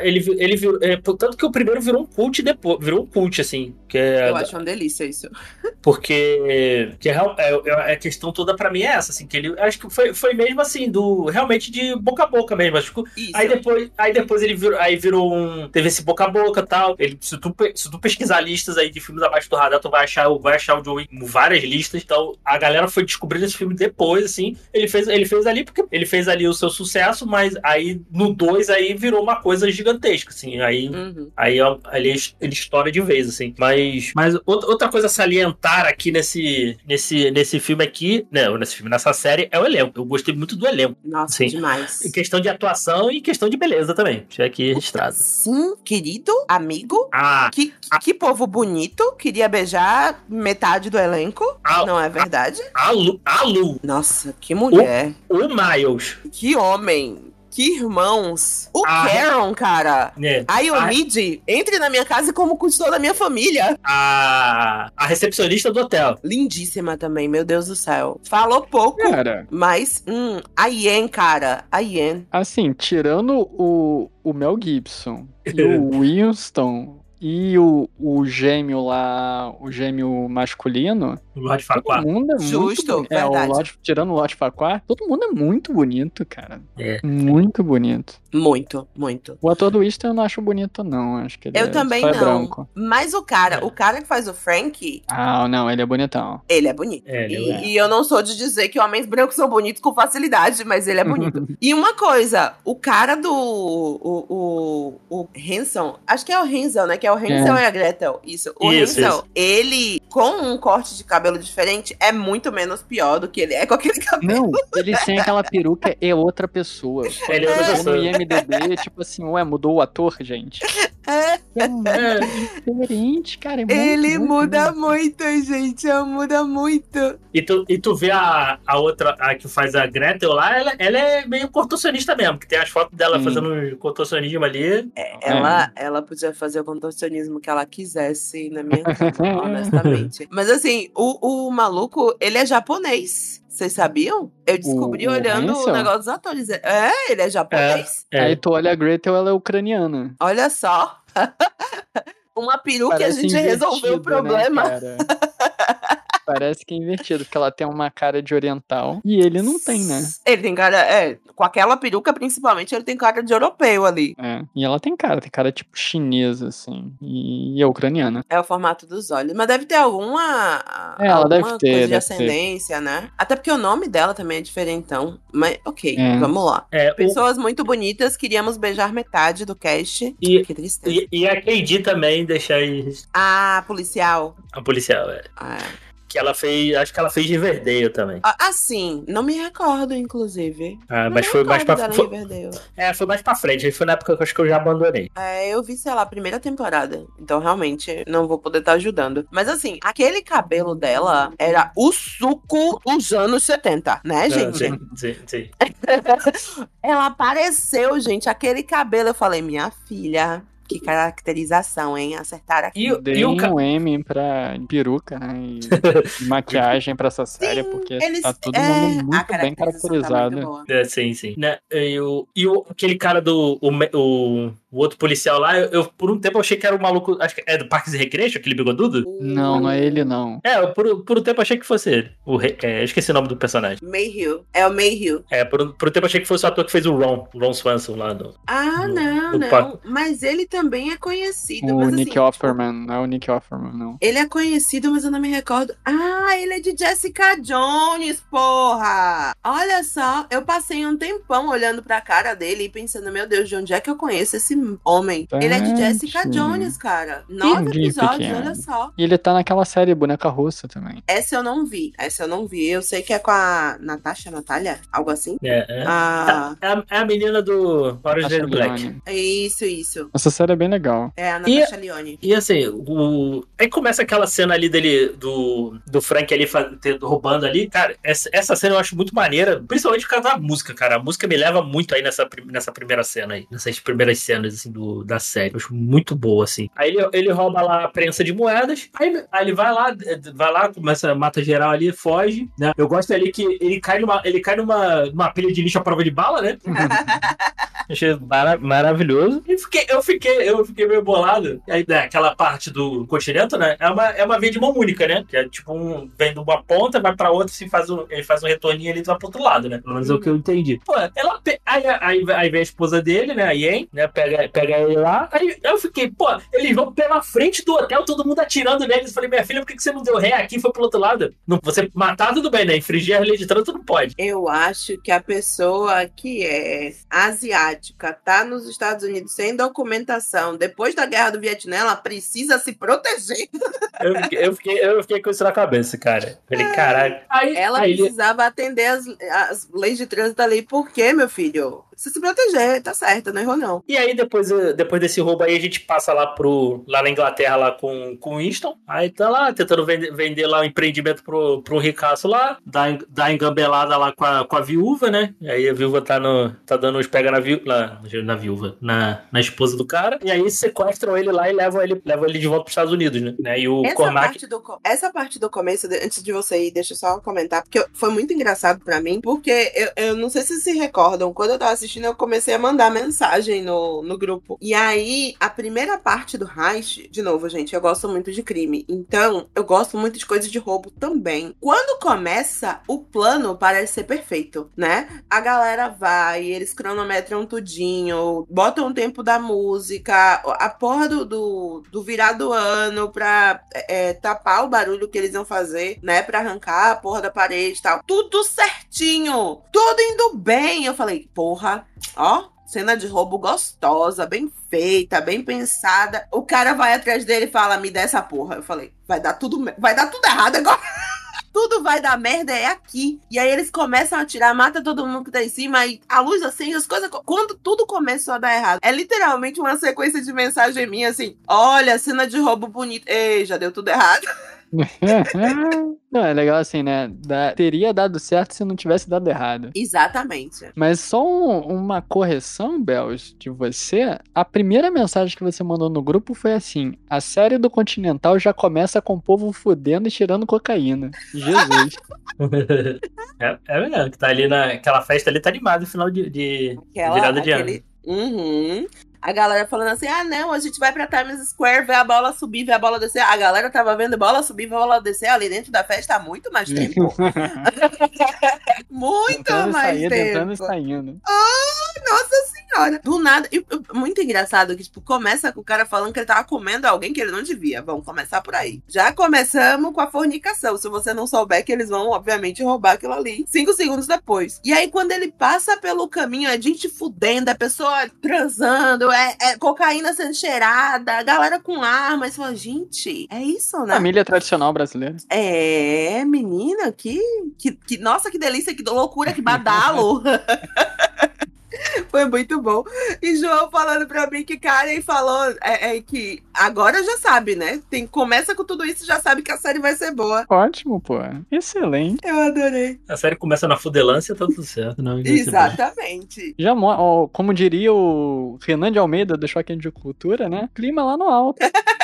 Ele, ele virou. é, tanto que o primeiro virou um cult depois. Virou um cult, assim. Que é, Eu acho uma delícia isso. <laughs> Porque que é, é, é a questão toda pra mim é essa, assim, que ele acho que foi, foi mesmo assim, do realmente de boca a boca mesmo. Acho que, aí depois, aí depois ele virou, aí virou um. Teve esse boca a boca e tal. Ele, se, tu, se tu pesquisar listas aí de filmes abaixo do radar, tu vai achar, vai achar o John Wick em várias listas. Então a galera foi descobrindo esse filme depois, assim. Ele fez, ele fez ali porque ele fez ali o seu sucesso, mas aí no 2 aí virou uma coisa gigantesca, assim. Aí Uhum. Aí ali ele estoura de vez, assim. Mas, mas outra coisa a salientar aqui nesse, nesse, nesse filme aqui, né? Nesse filme, nessa série, é o elenco. Eu gostei muito do elenco. Nossa, Sim. demais. Em questão de atuação e questão de beleza também. Deixa aqui registrado. Sim, querido, amigo. Ah, Que, que povo bonito. Queria beijar metade do elenco. a, Não é verdade? a, Lu, a Lu, Nossa, que mulher. o Miles, Que homem. Que irmãos. O Ah. Karen, cara. né? A A, Yomid, entre na minha casa como custou da minha família. a, a recepcionista do hotel. Lindíssima também, meu Deus do céu. Falou pouco, Cara, mas, hum, a Yen, cara. A Yen. assim, tirando o, o Mel Gibson e o <laughs> Winston e o, o gêmeo lá, o gêmeo masculino, O Lord todo Farquaad. mundo é Justo, muito bonito. É, o. Lorde, tirando o Lorde Farquaad, todo mundo é muito bonito, cara. É. Muito bonito. Muito, muito. O ator do Winston eu não acho bonito, não. Acho que ele Eu é, também é não. branco. Mas o cara, É. o cara que faz o Frank, Ah, não, ele é bonitão. ele é bonito. É, ele E, é. e eu não sou de dizer que homens brancos são bonitos com facilidade, mas ele é bonito. <laughs> e uma coisa, o cara do. O, o, o Hanson, acho que é o Hansel, né? Que é o Hansel e a Gretel. Isso. O Isso, Hansel, isso. ele, com um corte de cabelo diferente, é muito menos pior do que ele é com aquele cabelo. Não, ele sem aquela peruca é outra pessoa. <laughs> Ele é outra pessoa. No IMDB, tipo assim, ué, mudou o ator, gente. É, É É. diferente, cara. É muito, ele muito, muda muito. muito, gente. Muda muito. E tu, e tu vê a, a outra, a que faz a Gretel lá, ela, ela é meio contorcionista mesmo, que tem as fotos dela Sim. fazendo um contorcionismo ali. Ela, ela podia fazer o contorcionismo que ela quisesse na minha <laughs> cama, honestamente. Mas assim, o, o maluco, ele é japonês. Vocês sabiam? Eu descobri O- o olhando o Hansel? negócio dos atores. É, ele é japonês. É. Aí tu olha a Gretel, ela é ucraniana. Olha só. <laughs> Uma peruca e a gente resolveu o invertido, problema. Né, cara? <laughs> Parece que é invertido, porque ela tem uma cara de oriental e ele não tem, né? Ele tem cara, é, com aquela peruca principalmente, ele tem cara de europeu ali. É. E ela tem cara, tem cara tipo chinesa, assim. E, e é ucraniana. É o formato dos olhos. Mas deve ter alguma. É, ela alguma deve coisa ter, de deve ter. ascendência, né? Até porque o nome dela também é diferentão. Mas, ok, É. vamos lá. É, o- Pessoas muito bonitas, queríamos beijar metade do cast. E- que tristeza. e, e a KD também, deixa aí Ah, policial. a policial, é. Ah, Que ela fez, acho que ela fez Riverdale também. Ah, assim, não me recordo, inclusive. Ah, mas foi mais pra em foi. É, foi mais pra frente. Foi na época que eu acho que eu já abandonei. É, eu vi, sei lá, a primeira temporada. Então, realmente, não vou poder estar ajudando. Mas, assim, aquele cabelo dela era o suco dos anos 70, né, Ah, gente? sim, sim, sim. <laughs> Ela apareceu, gente. Aquele cabelo. Eu falei, minha filha, que caracterização, hein? Acertaram aqui. E, o- Dei e o ca- um M pra peruca, né? E <laughs> maquiagem pra essa série, Sim, porque eles- tá todo é, mundo a muito bem caracterização tá caracterizado. muito. É, sim, sim. Né? E, o, e o, aquele cara do. O, o, o outro policial lá, eu, eu, por um tempo eu achei que era o maluco. Acho que é do Parques e Recreation, aquele bigodudo? Não, não é ele, não. É, eu, por, por um tempo eu achei que fosse ele. O, re- é, eu esqueci o nome do personagem. Mayhew. É o Mayhew. É, por, um- por um tempo eu achei que fosse o ator que fez o Ron, o Ron Swanson lá do. Ah, Do- não, do não. Parque. Mas ele também é conhecido. O mas, Nick assim, Offerman, não é o Nick Offerman, não. Ele é conhecido, mas eu não me recordo. Ah, ele é de Jessica Jones, porra! Olha só, eu passei um tempão olhando pra cara dele e pensando, meu Deus, de onde é que eu conheço esse homem? Ele é de Jessica. Jones, cara. Nove Entendi, episódios, pequeno. olha só. E ele tá naquela série Boneca Russa também. Essa eu não vi, essa eu não vi. Eu sei que é com a Natasha, Natália? Algo assim? É, é. Ah, É a, é a menina do Orange the Black. Isso, isso. Essa série é bem legal. É a E- Natasha Leone. E assim, o... aí começa aquela cena ali dele, do, do Frank ali roubando ali. Cara, essa, essa cena eu acho muito maneira, principalmente por causa da música, cara. A música me leva muito aí nessa, nessa primeira cena aí, nessas primeiras cenas melhores, assim, do, da série. Eu acho muito boa, assim. Aí ele, ele rouba lá a prensa de moedas, aí, aí ele vai lá, vai lá, começa, mata geral ali, foge, né? Eu gosto ali que ele cai numa, ele cai numa, numa pilha de lixo à prova de bala, né? <laughs> Achei mara maravilhoso. E fiquei, eu, fiquei, eu fiquei meio bolado. E aí, né, aquela parte do continente, né? É uma, é uma via de mão única, né? Que é tipo um. Vem de uma ponta, vai pra outra, assim, faz um, ele faz um retorninho ali e vai pro outro lado, né? Pelo menos é o que eu entendi. Pô, ela. Aí, aí, aí vem a esposa dele, né? A Yen, né? Pega, pega ele lá. Aí eu fiquei, pô, eles vão pela frente do hotel, todo mundo atirando neles. Eu falei, minha filha, por que, que você não deu ré aqui e foi pro outro lado? Não, você matar, tudo bem, né? Infringir a lei de trânsito não pode. Eu acho que a pessoa que é asiática tá nos Estados Unidos sem documentação, depois da guerra do Vietnã, ela precisa se proteger. Eu fiquei, eu fiquei, eu fiquei com isso na cabeça, cara. Falei, caralho. Aí, Ela aí ele- precisava atender as, as leis de trânsito ali. Por quê, meu filho? Precisa se proteger, tá certo, não errou não. E aí, depois, eh, depois desse roubo aí, a gente passa lá pro. lá na Inglaterra lá com, com o Winston. Aí tá lá, tentando vender, vender lá o empreendimento pro, pro ricaço lá. Dá, dá engambelada lá com a, com a viúva, né? E aí a viúva tá, no, tá dando uns pega na, viú, na, na viúva, na, na esposa do cara. E aí sequestram ele lá e levam ele, levam ele de volta pros Estados Unidos, né? né? E o Essa Cormac. parte, do, essa parte do começo, antes de você ir, deixa eu só comentar, porque foi muito engraçado pra mim, porque eu, eu não sei se vocês se recordam, quando eu tava assistindo, eu comecei a mandar mensagem no, no grupo. E aí, a primeira parte do Heist, de novo, gente, eu gosto muito de crime, então eu gosto muito de coisas de roubo também. Quando começa, o plano parece ser perfeito, né? A galera vai, eles cronometram tudinho, botam o tempo da música, a porra do, do, do virado ano pra é, tapar o barulho que eles iam fazer, né? Pra arrancar a porra da parede e tal. Tudo certinho! Tudo indo bem! Eu falei, porra, ó. Cena de roubo gostosa, bem feita, bem pensada. O cara vai atrás dele e fala: Me dá essa porra. Eu falei: Vai dar tudo, vai dar tudo errado agora. <laughs> tudo vai dar merda é aqui. E aí eles começam a atirar, mata todo mundo que tá em cima, e a luz acende, as coisas. Quando tudo começou a dar errado, é literalmente uma sequência de mensagem minha assim: olha, cena de roubo bonita. Ei, já deu tudo errado. <laughs> <laughs> Não, é legal assim, né? Dá- teria dado certo se não tivesse dado errado. Exatamente. Mas só um- uma correção, Bels, de você. A primeira mensagem que você mandou no grupo foi assim: a série do Continental já começa com o povo fudendo e tirando cocaína. Jesus. <laughs> é, é verdade, que tá ali na. Aquela festa ali tá animada no final de, de Aquela, virada de ano. aquele... Uhum. A galera falando assim: ah, não, a gente vai pra Times Square ver a bola subir, ver a bola descer. A galera tava vendo bola subir, bola descer ali dentro da festa há muito mais tempo. <laughs> <laughs> muito Tentando mais sair, tempo. tentando e saindo. Nossa senhora. Do nada. E, muito engraçado que, tipo, começa com o cara falando que ele tava comendo alguém que ele não devia. Vamos começar por aí. Já começamos com a fornicação. Se você não souber que eles vão, obviamente, roubar aquilo ali cinco segundos depois. E aí, quando ele passa pelo caminho, é gente fudendo, é pessoa transando, é, é cocaína sendo cheirada, a galera com arma. Você fala, gente, é isso, né? Família tradicional brasileira. É, menina, que, que, que. Nossa, que delícia, que loucura, que badalo. <laughs> Foi muito bom. E João falando pra mim que Karen falou é, é, que agora já sabe, né? Tem, começa com tudo isso já sabe que a série vai ser boa. Ótimo, pô. Excelente. Eu adorei. A série começa na fudelância, tá tudo certo, não? Exatamente. Já, ó, como diria o Renan de Almeida do Choque de Cultura, né? Clima lá no alto. <laughs>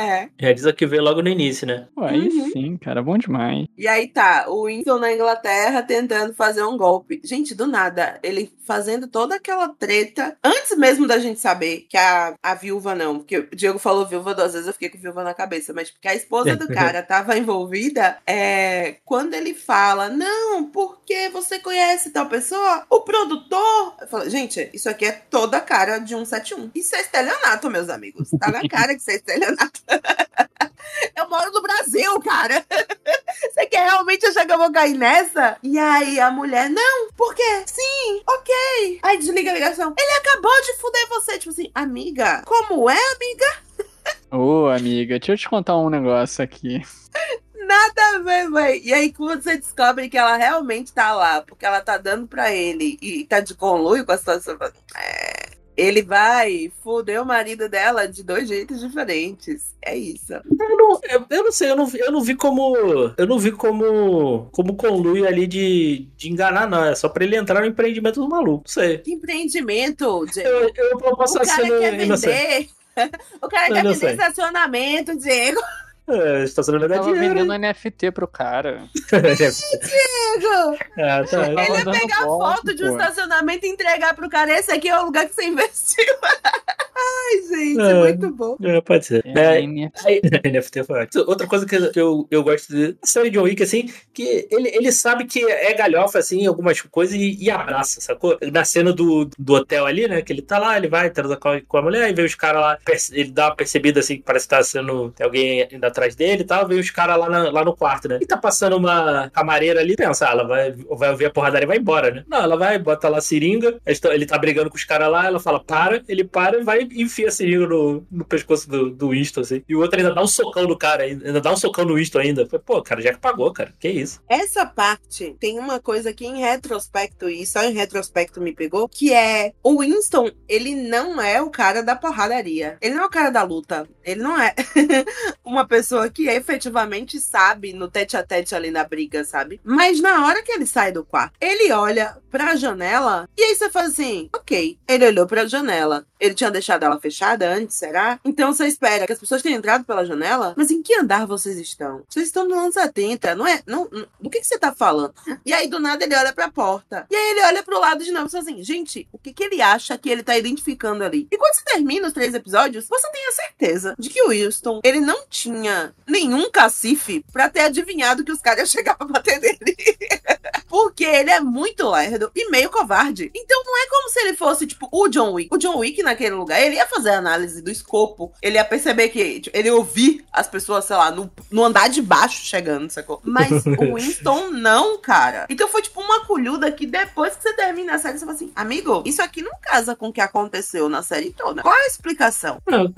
É. Já diz o que veio logo no início, né? Pô, aí Uhum. sim, cara, bom demais. E aí tá, o Winston na Inglaterra tentando fazer um golpe. Gente, do nada, ele fazendo toda aquela treta, antes mesmo da gente saber que a, a viúva não, porque o Diego falou viúva duas vezes, eu fiquei com viúva na cabeça, mas porque a esposa do <laughs> cara tava envolvida, é, quando ele fala, não, porque você conhece tal pessoa, o produtor, falo, gente, isso aqui é toda a cara de 171. Isso é estelionato, meus amigos. Tá na cara que isso é estelionato. <laughs> Eu moro no Brasil, cara. <laughs> Você quer realmente achar que eu vou cair nessa? E aí a mulher, não, por quê? Sim, ok. Aí desliga a ligação. Ele acabou de fuder você. Tipo assim, amiga, como é, amiga? <laughs> Ô, amiga, deixa eu te contar um negócio aqui. Nada a ver, véi. E aí quando você descobre que ela realmente tá lá, porque ela tá dando pra ele e tá de conluio com a situação, é... Ele vai foder o marido dela de dois jeitos diferentes. É isso. Eu não, eu, eu não sei, eu não, vi- eu não vi como. Eu não vi como. Como conluio ali de, de enganar, não. É só pra ele entrar no empreendimento do maluco. Não sei. Que empreendimento, Diego. Eu, eu posso O cara quer vender. <laughs> O cara quer vender estacionamento, Diego. É, estacionamento Tava dinheiro. vendendo NFT pro cara. Diego! <laughs> ah, tá. Tava Ele ia pegar golpe, foto de um pô. estacionamento e entregar pro cara. Esse aqui é o lugar que você investiu. <laughs> Ai, gente, É. muito bom. É, pode ser. É, É, Aí, NFT foi ótimo. Outra coisa que eu, eu gosto de série de John Wick, assim, que ele, ele sabe que é galhofa, assim, algumas coisas e, e abraça, sacou? Na cena do, do hotel ali, né, que ele tá lá, ele vai, transar com a, com a mulher, e vê os caras lá, ele dá uma percebida, assim, que parece que tá sendo, tem alguém indo atrás dele e tal, vê os caras lá, na- lá no quarto, né? E tá passando uma camareira ali, pensa, ah, ela vai, vai ouvir a porradaria e vai embora, né? Não, ela vai, bota lá a seringa, ele tá brigando com os caras lá, ela fala, para, ele para e vai enfia a seringa no, no pescoço do, do Winston, assim. E o outro ainda dá um socão no cara, ainda dá um socão no Winston ainda. Pô, cara, já que pagou, cara. Que isso? Essa parte tem uma coisa que em retrospecto, e só em retrospecto me pegou, que é o Winston, ele não é o cara da porradaria. Ele não é o cara da luta. Ele não é <laughs> uma pessoa que efetivamente sabe no tete a tete ali na briga, sabe? Mas na hora que ele sai do quarto, ele olha pra janela e aí você faz assim, ok. Ele olhou pra janela. Ele tinha deixado ela fechada antes, será? Então você espera que as pessoas tenham entrado pela janela? Mas em que andar vocês estão? Vocês estão no anos 70, não é? Não, não- do que, que você tá falando? E aí, do nada, ele olha pra porta. E aí, ele olha pro lado de novo e assim: gente, o que, que ele acha que ele tá identificando ali? E quando você termina os três episódios, você tem a certeza de que o Wilson, ele não tinha nenhum cacife pra ter adivinhado que os caras <laughs> chegar pra bater nele. <laughs> Porque ele é muito lerdo e meio covarde. Então não é como se ele fosse, tipo, o John Wick. O John Wick, naquele lugar, ele ia fazer a análise do escopo. Ele ia perceber que. tipo, ele ia ouvir as pessoas, sei lá, no, no andar de baixo chegando, sacou? Mas <laughs> o Winston não, cara. Então foi tipo uma colhuda que depois que você termina a série, você fala assim, amigo, isso aqui não casa com o que aconteceu na série toda. Qual é a explicação? Não,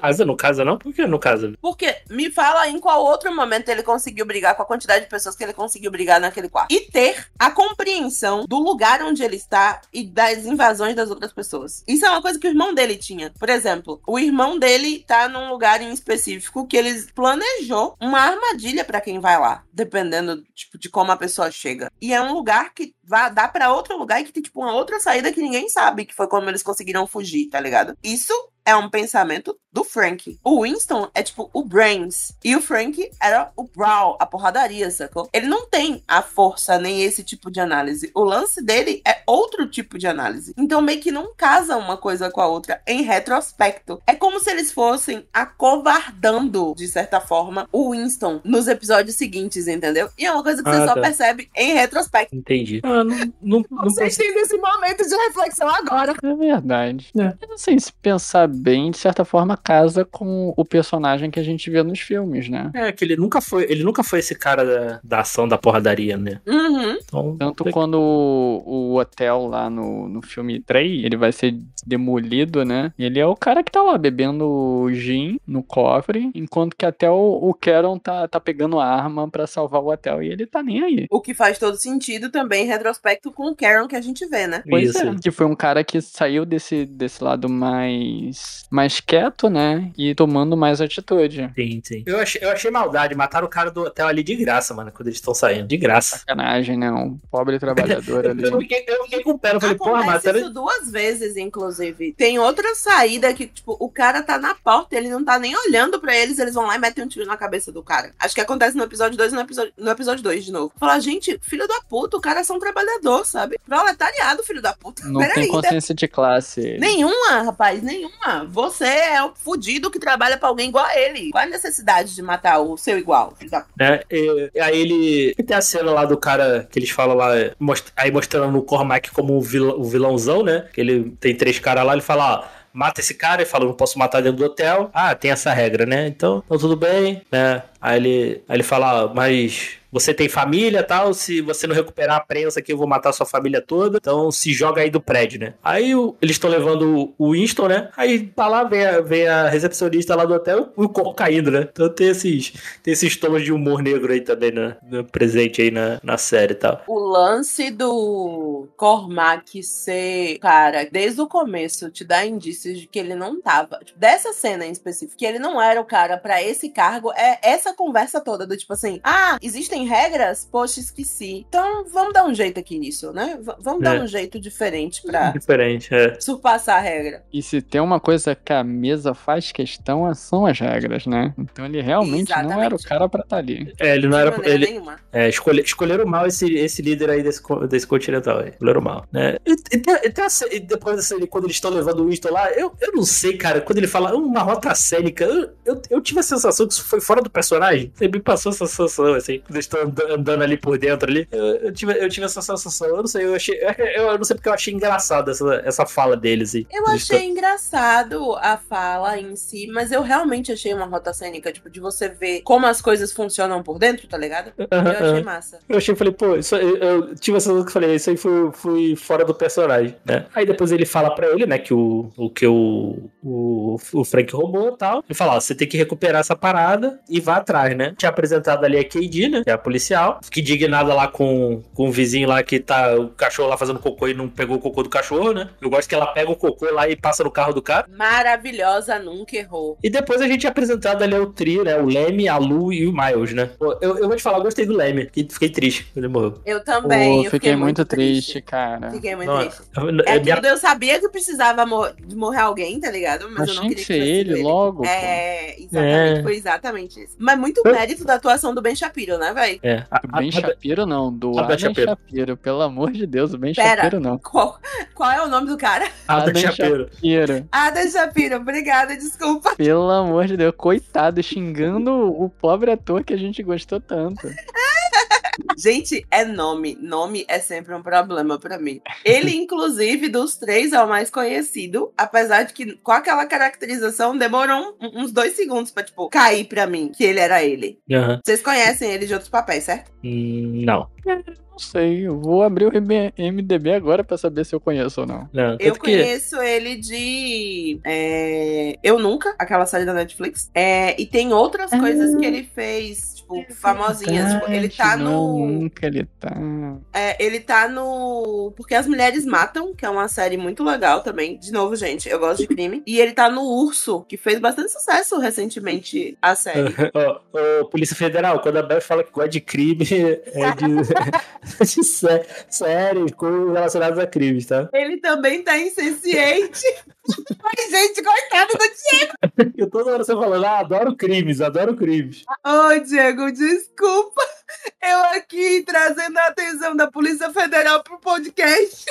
casa, não casa não? Por que não casa? Porque me fala em qual outro momento ele conseguiu brigar com a quantidade de pessoas que ele conseguiu brigar naquele quarto. E ter a compreensão do lugar onde ele está e das invasões das outras pessoas. Isso é uma coisa que o irmão dele tinha. Por exemplo, o irmão dele tá num lugar em específico que ele planejou uma armadilha pra quem vai lá, dependendo tipo de como a pessoa chega. E é um lugar que vai dar pra outro lugar e que tem tipo uma outra saída que ninguém sabe, que foi como eles conseguiram fugir, tá ligado? Isso é um pensamento do Frank. O Winston é tipo o Brains. E o Frank era o Brawl, a porradaria, sacou? Ele não tem a força nem esse tipo de análise. O lance dele é outro tipo de análise. Então meio que não casa uma coisa com a outra em retrospecto. É como se eles fossem acovardando, de certa forma, o Winston nos episódios seguintes, entendeu? E é uma coisa que você Ah, só tá. percebe em retrospecto. Entendi. Ah, não, não, não Vocês têm esse momento de reflexão agora. É verdade. É. Eu não sei se pensar bem, de certa forma, casa com o personagem que a gente vê nos filmes, né? É, que ele nunca foi, ele nunca foi esse cara da, da ação da porradaria, né? Uhum. Então, Tanto quando o, o hotel lá no, no filme 3, ele vai ser demolido, né? Ele é o cara que tá lá bebendo gin no cofre, enquanto que até o, o Caron tá, tá pegando a arma pra salvar o hotel e ele tá nem aí. O que faz todo sentido também em retrospecto com o Karen que a gente vê, né? Pois Isso. é, que foi um cara que saiu desse, desse lado mais, mais quieto, né? E tomando mais atitude. Sim, sim. Eu achei, eu achei maldade. Mataram o cara do hotel ali de graça, mano, quando eles estão saindo. De graça. Sacanagem, né? Um pobre trabalhador <laughs> ali. Eu fiquei, eu fiquei com pena. Eu falei, porra, mataram. isso duas vezes, inclusive. Tem outra saída que, tipo, o cara tá na porta, ele não tá nem olhando pra eles, eles vão lá e metem um tiro na cabeça do cara. Acho que acontece no episódio 2 e no episódio, no episódio 2 de novo. Fala, gente, filho da puta, o cara é só um trabalhador, sabe? Proletariado, filho da puta. Não tem Peraí, né? consciência de classe. Nenhuma, rapaz, nenhuma. Você é o fudido que trabalha pra alguém igual a ele. Qual a necessidade de matar o seu igual, né? E, e aí ele. Tem a cena lá do cara que eles falam lá, most- aí mostrando o Cormac como o, vil- o vilãozão, né? Que ele tem três caras lá, ele fala, ó. Mata esse cara e fala, não posso matar dentro do hotel. Ah, tem essa regra, né? Então, então tudo bem, né? Aí ele, aí ele fala, ah, mas você tem família tal, se você não recuperar a prensa aqui, eu vou matar sua família toda. Então se joga aí do prédio, né? Aí o- eles estão levando o Winston, né? Aí tá lá, vem a, vem a recepcionista lá do hotel e o corpo caindo, né? Então tem esses, tem esses tons de humor negro aí também no presente aí na, na série e tal. O lance do Cormac ser, cara, desde o começo te dá indícios de que ele não tava. tipo, dessa cena em específico, que ele não era o cara pra esse cargo, é essa conversa toda do tipo assim: ah, existem regras? Poxa, esqueci. Então vamos dar um jeito aqui nisso, né? V- vamos dar É. um jeito diferente pra Diferente, é. surpassar a regra. E se tem uma coisa que a mesa faz questão, são as regras, né? Então ele realmente não era o Exatamente. cara pra estar ali. É, ele não era. Ele, nenhuma. É, escolhe, escolheram mal esse, esse líder aí desse, desse continental aí. Escolheram mal, né? E, e tem- e tem e depois dessa, quando eles estão levando o Winston lá, eu, eu não sei, cara, quando ele fala uma rota cênica, eu, eu, eu tive a sensação que isso foi fora do personagem. Você me passou essa sensação, assim, quando eles estão and- andando ali por dentro ali. Eu, eu tive, eu tive essa sensação, eu não sei, eu achei. Eu, eu não sei porque eu achei engraçado essa, essa fala deles, assim. Eu achei engraçado a fala em si, mas eu realmente achei uma rota cênica, tipo, de você ver como as coisas funcionam por dentro, tá ligado? Eu Aham, achei aham. massa. Eu achei, falei, pô, isso, eu, eu tive essa sensação que eu falei, isso aí foi, foi fora do personagem, né? Aí depois ele fala pra ele, né, que o, o que o, o, o Frank roubou e tal. Ele fala, ó, você tem que recuperar essa parada e vá atrás, né? Tinha apresentado ali a KD, né, que é a policial. Fiquei indignada lá com, com o vizinho lá que tá o cachorro lá fazendo cocô e não pegou o cocô do cachorro, né? Eu gosto que ela pega o cocô lá e passa no carro do cara. Maravilhosa, nunca errou. E depois a gente é apresentado ali o trio, né? O Leme, a Lu e o Miles, né? Pô, eu, eu vou te falar, eu gostei do Leme. Fiquei, fiquei triste quando ele morreu. Eu também. Pô, eu fiquei muito triste, cara. Fiquei muito Não, triste. é É minha- tudo, eu sabia que precisava mor- de morrer alguém, tá ligado? Mas, Mas eu não tinha queria que sido ele logo. É, exatamente. É. Foi exatamente isso. Mas muito mérito da atuação do Ben Shapiro, né, velho? É, a, Do Ben a- Shapiro não, do Adam Adam Shapiro. Shapiro. Pelo amor de Deus, o Ben Pera. Shapiro não. Qual, qual é o nome do cara? Adam Adam Shapiro. Shapiro. Adam Shapiro. Obrigada, desculpa. Pelo amor de Deus, coitado, xingando o pobre ator que a gente gostou tanto. <laughs> Gente, é nome. Nome é sempre um problema pra mim. Ele, inclusive, dos três é o mais conhecido, apesar de que com aquela caracterização demorou um- uns dois segundos pra, tipo, cair pra mim que ele era ele. Aham. Vocês conhecem ele de outros papéis, certo? Hum, não, Não sei, eu vou abrir o MDB agora pra saber se eu conheço ou não. não. Eu que. conheço ele de é, Eu Nunca, aquela série da Netflix. É, e tem outras coisas que ele fez, tipo, famosinhas. Tipo, ele tá no. Nunca ele tá. É, ele tá no. Porque as Mulheres Matam, que é uma série muito legal também. De novo, gente, eu gosto de crime. E ele tá no Urso, que fez bastante sucesso recentemente a série. <laughs> Ó, ó, Polícia Federal, quando a Beth fala que gosta de crime, <laughs> é de, <laughs> de sé- séries com- relacionadas a crimes, tá? ele também tá Sense8. Ai, gente, coitado do Eu toda hora você falando, ah, adoro crimes, adoro crimes. Ô, Diego, desculpa. Eu aqui trazendo a atenção da Polícia Federal pro podcast.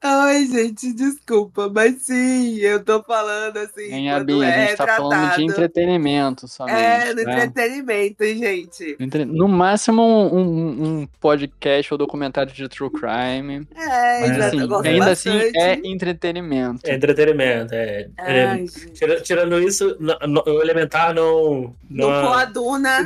Ai, gente, desculpa. Mas sim, eu tô falando assim. Abi, a é gente tá falando de tratado. entretenimento somente. É, no né? entretenimento, gente. Entre- No máximo um, um- um podcast ou documentário de true crime. É, Mas É, assim, ainda assim bastante. é entretenimento. É entretenimento, é. é- Ai, tira- tirando isso, no- no- o elementar não. Não, Coaduna. é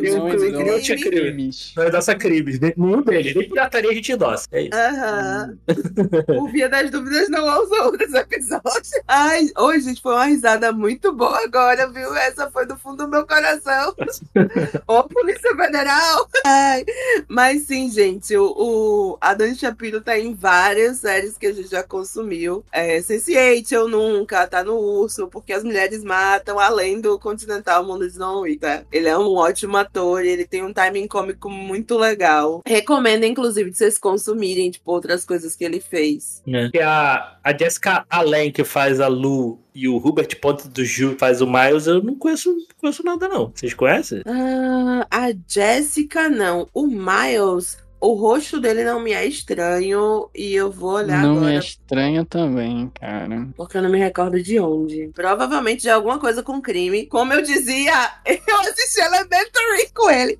nem Não o que nem o tinha crime. crimes. Não endossa crimes, nem- nenhum deles. Nem pirataria a gente endossa. É isso. Aham. <laughs> Por via das dúvidas, não aos outros episódios. Ai, hoje, gente, foi uma risada muito boa agora, viu? Essa foi do fundo do meu coração. <laughs> Ô, Polícia Federal! Ai, mas sim, gente, o, o Adam Shapiro tá em várias séries que a gente já consumiu. É, Sense8, Eu Nunca, tá no Urso, Porque as Mulheres Matam, além do Continental Mundo de John Wick, tá? Ele é um ótimo ator, ele tem um timing cômico muito legal. Recomendo, inclusive, de vocês consumirem, tipo, outras coisas que ele fez. Que a, a Jessica Allen, que faz a Lu, e o Hubert Ponte do Ju faz o Miles, eu não conheço, não conheço nada, não. Vocês conhecem? Ah, a Jéssica, não. O Miles. O rosto dele não me é estranho e eu vou olhar não agora é estranho também, cara. porque eu não me recordo de onde. Provavelmente de alguma coisa com crime. Como eu dizia, <laughs> eu assisti Elementary com ele,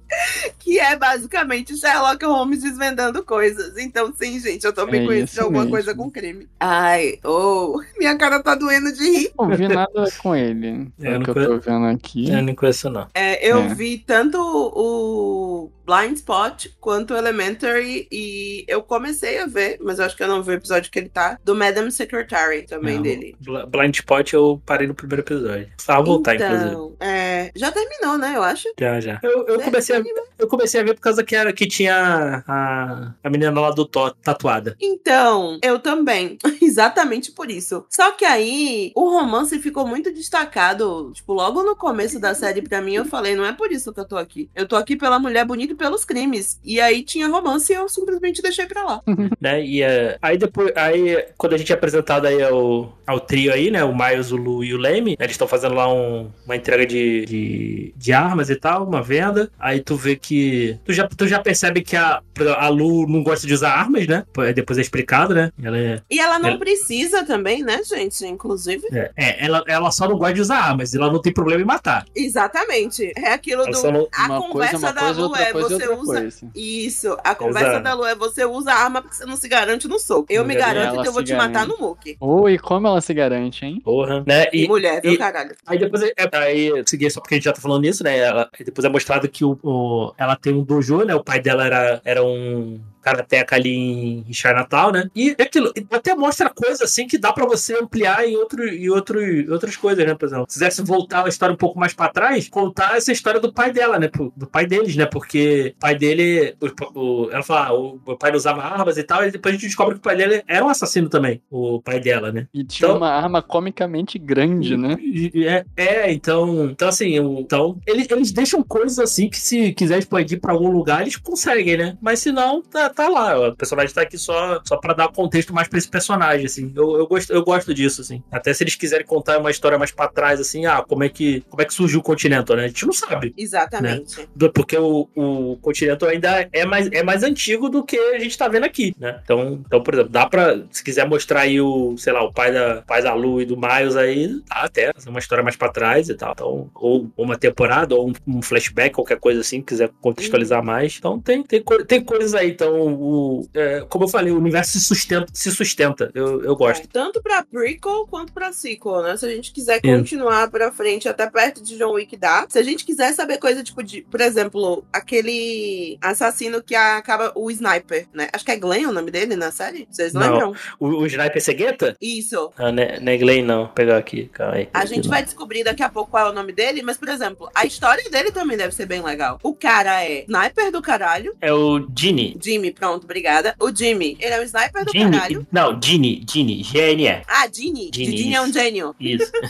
que é basicamente Sherlock Holmes desvendando coisas. Então, sim, gente, eu também É conheço isso de alguma mesmo. coisa com crime. Ai, oh, <laughs> minha cara tá doendo de rir. Não vi nada com ele. É, o não que eu conhe- tô vendo aqui. Eu não conheço, não. É, eu É. vi tanto o Blind Spot quanto Elementary e eu comecei a ver, mas eu acho que eu não vi o episódio que ele tá, do Madam Secretary também Não, dele. Bl- Blind Spot eu parei no primeiro episódio. Precisava voltar, inclusive. então, é, já terminou, né, eu acho. Já, já. Eu, eu, Né? comecei a, eu comecei a ver por causa que, era, que tinha a, a menina lá do Tó tatuada. Então, eu também. <laughs> Exatamente por isso. Só que aí, o romance ficou muito destacado. Tipo, logo no começo da série, pra mim, eu falei, não é por isso que eu tô aqui. Eu tô aqui pela mulher bonita e pelos crimes. E aí tinha romance e eu simplesmente deixei pra lá. <laughs> né? E eh, aí depois, aí quando a gente é apresentado aí ao, ao trio aí, né? O Miles, o Lu e o Leme, eles estão fazendo lá um- uma entrega de, de, de armas e tal, uma venda. Aí tu vê que. Tu já, tu já percebe que a, a Lu não gosta de usar armas, né? Depois é explicado, né? Ela é. E ela não Ela- precisa também, né, gente? Inclusive. É, é, ela, ela só não gosta de usar armas, ela não tem problema em matar. Exatamente. É aquilo Ela do. não- A uma coisa, conversa uma da coisa, Lu é coisa, você outra usa. coisa. Isso. A conversa Exato. da Lu é você usa arma porque você não se garante no soco. Eu me E garanto, ela então eu vou te matar garante. no muque. Oi, como ela se garante, hein? Porra. Né? E, E, mulher, viu, e- caralho? Aí depois é, aí eu segui só porque a gente já tá falando nisso, né? Ela, aí depois é mostrado que o, o- ela tem um dojo, né? O pai dela era, era um karateca ali em, em Chinatown, né? E é aquilo, e até mostra coisa assim que dá pra você ampliar em, outro, em, outro, outras coisas, né? Por exemplo, se quisesse voltar a história um pouco mais pra trás, contar essa história do pai dela, né? Do pai deles, né? Porque o pai dele, o- o- ela fala, ah, o, o pai não usava armas e tal, e depois a gente descobre que o pai dele era um assassino também, o pai dela, né? E tinha Então- uma arma comicamente grande, né? E- e- É, é, então, então assim, o- então, eles, eles deixam coisas assim que se quiser expandir pra algum lugar, eles conseguem, né? Mas se não, tá, tá lá. O personagem tá aqui só, só pra dar contexto mais pra esse personagem, assim. Eu, eu, gosto, eu gosto disso, assim. Até se eles quiserem contar uma história mais pra trás, assim, ah, como é que, como é que surgiu o Continental, né? A gente não sabe. Exatamente. Do- Porque o, o Continental ainda é mais, é mais antigo do que a gente tá vendo aqui, né? Então, então, por exemplo, dá pra. Se quiser mostrar aí o, sei lá, o pai da, pai da Lu e do Miles aí, dá até fazer uma história mais pra trás e tal. Então, ou uma temporada, ou um, um flashback, qualquer coisa assim, quiser contextualizar mais. Então, tem, tem, tem coisas aí. Então, o, é, como eu falei, o universo se sustenta. Se sustenta. Eu, eu gosto. É, tanto pra prequel quanto pra sequel, né? Se a gente quiser continuar pra frente até perto de John Wick dá. Se a gente quiser saber coisa tipo de, por exemplo, aquele assassino que acaba o sniper, né? Acho que é Glenn o nome dele na série. Vocês Não. lembram? O, o Sniper Segueta? Isso. Ah, né, não é Glenn, não. Vou pegar aqui. Calma aí. A gente vai descobrir daqui a pouco qual é o nome dele, mas, por exemplo, a história dele também deve ser bem legal. O cara é sniper do caralho. É o Ginny. Jimmy, pronto, obrigada. O Jimmy, ele é um sniper do Ginny. caralho. Não, Ginny. Ginny. G-N-E. Ah, Ginny. Ginny, Ginny é um gênio. Isso. <laughs>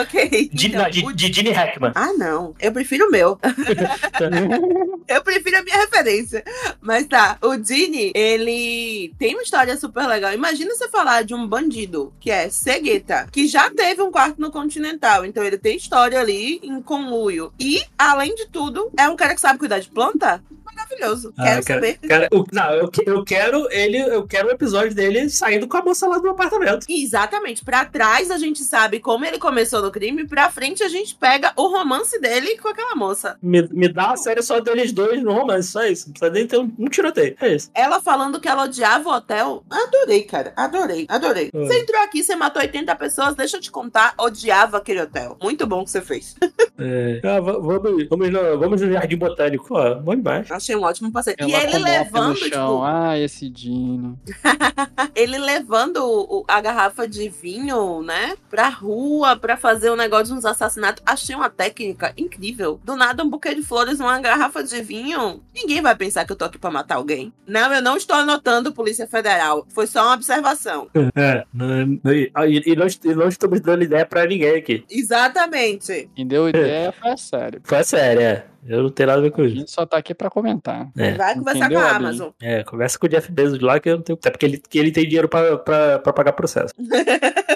Ok. <laughs> Ginny, então, não, de, o- de Ginny Hackman. Ah, não. Eu prefiro o meu. <laughs> Eu prefiro a minha referência. Mas tá, o Dini, ele tem uma história super legal. Imagina você falar de um bandido que é cegueta, que já teve um quarto no Continental. Então ele tem história ali em conluio. E, além de tudo, é um cara que sabe cuidar de planta? Maravilhoso. Ah, Quero cara- saber. Cara, o- não, eu, eu quero ele, eu quero o episódio dele saindo com a moça lá do apartamento. Exatamente. Pra trás a gente sabe como ele começou no crime, pra frente a gente pega o romance dele com aquela moça. Me, me dá a série só deles dois no romance, só isso. Não precisa nem ter um, um tiroteio. É isso. Ela falando que ela odiava o hotel. Adorei, cara. Adorei, adorei. Hum. Você entrou aqui, você matou 80 pessoas, deixa eu te contar, odiava aquele hotel. Muito bom que você fez. É. Ah, va- vamos, vamos, no, vamos no Jardim Botânico. Ó, bom demais. Achei um ótimo passeio. E Ela ele com o mop no levando, chão. tipo, Ah, esse Dino. <laughs> ele levando o- o- a garrafa de vinho, né, pra rua, pra fazer um negócio de uns assassinatos. Achei uma técnica incrível. Do nada, um buquê de flores, uma garrafa de vinho. Ninguém vai pensar que eu tô aqui pra matar alguém. Não, eu não estou anotando Polícia Federal. Foi só uma observação. É. <laughs> não- não- e, e não, e não estamos dando ideia pra ninguém aqui. Exatamente. Quem deu ideia foi a sério. Foi sério, é. Eu não tenho nada a ver com A isso. gente só tá aqui pra comentar. É. Vai conversar Entendeu, com a Abby? Amazon. É, conversa com o Jeff Bezos lá que eu não tenho. Até porque ele, que ele tem dinheiro pra, pra, pra pagar processo. <laughs>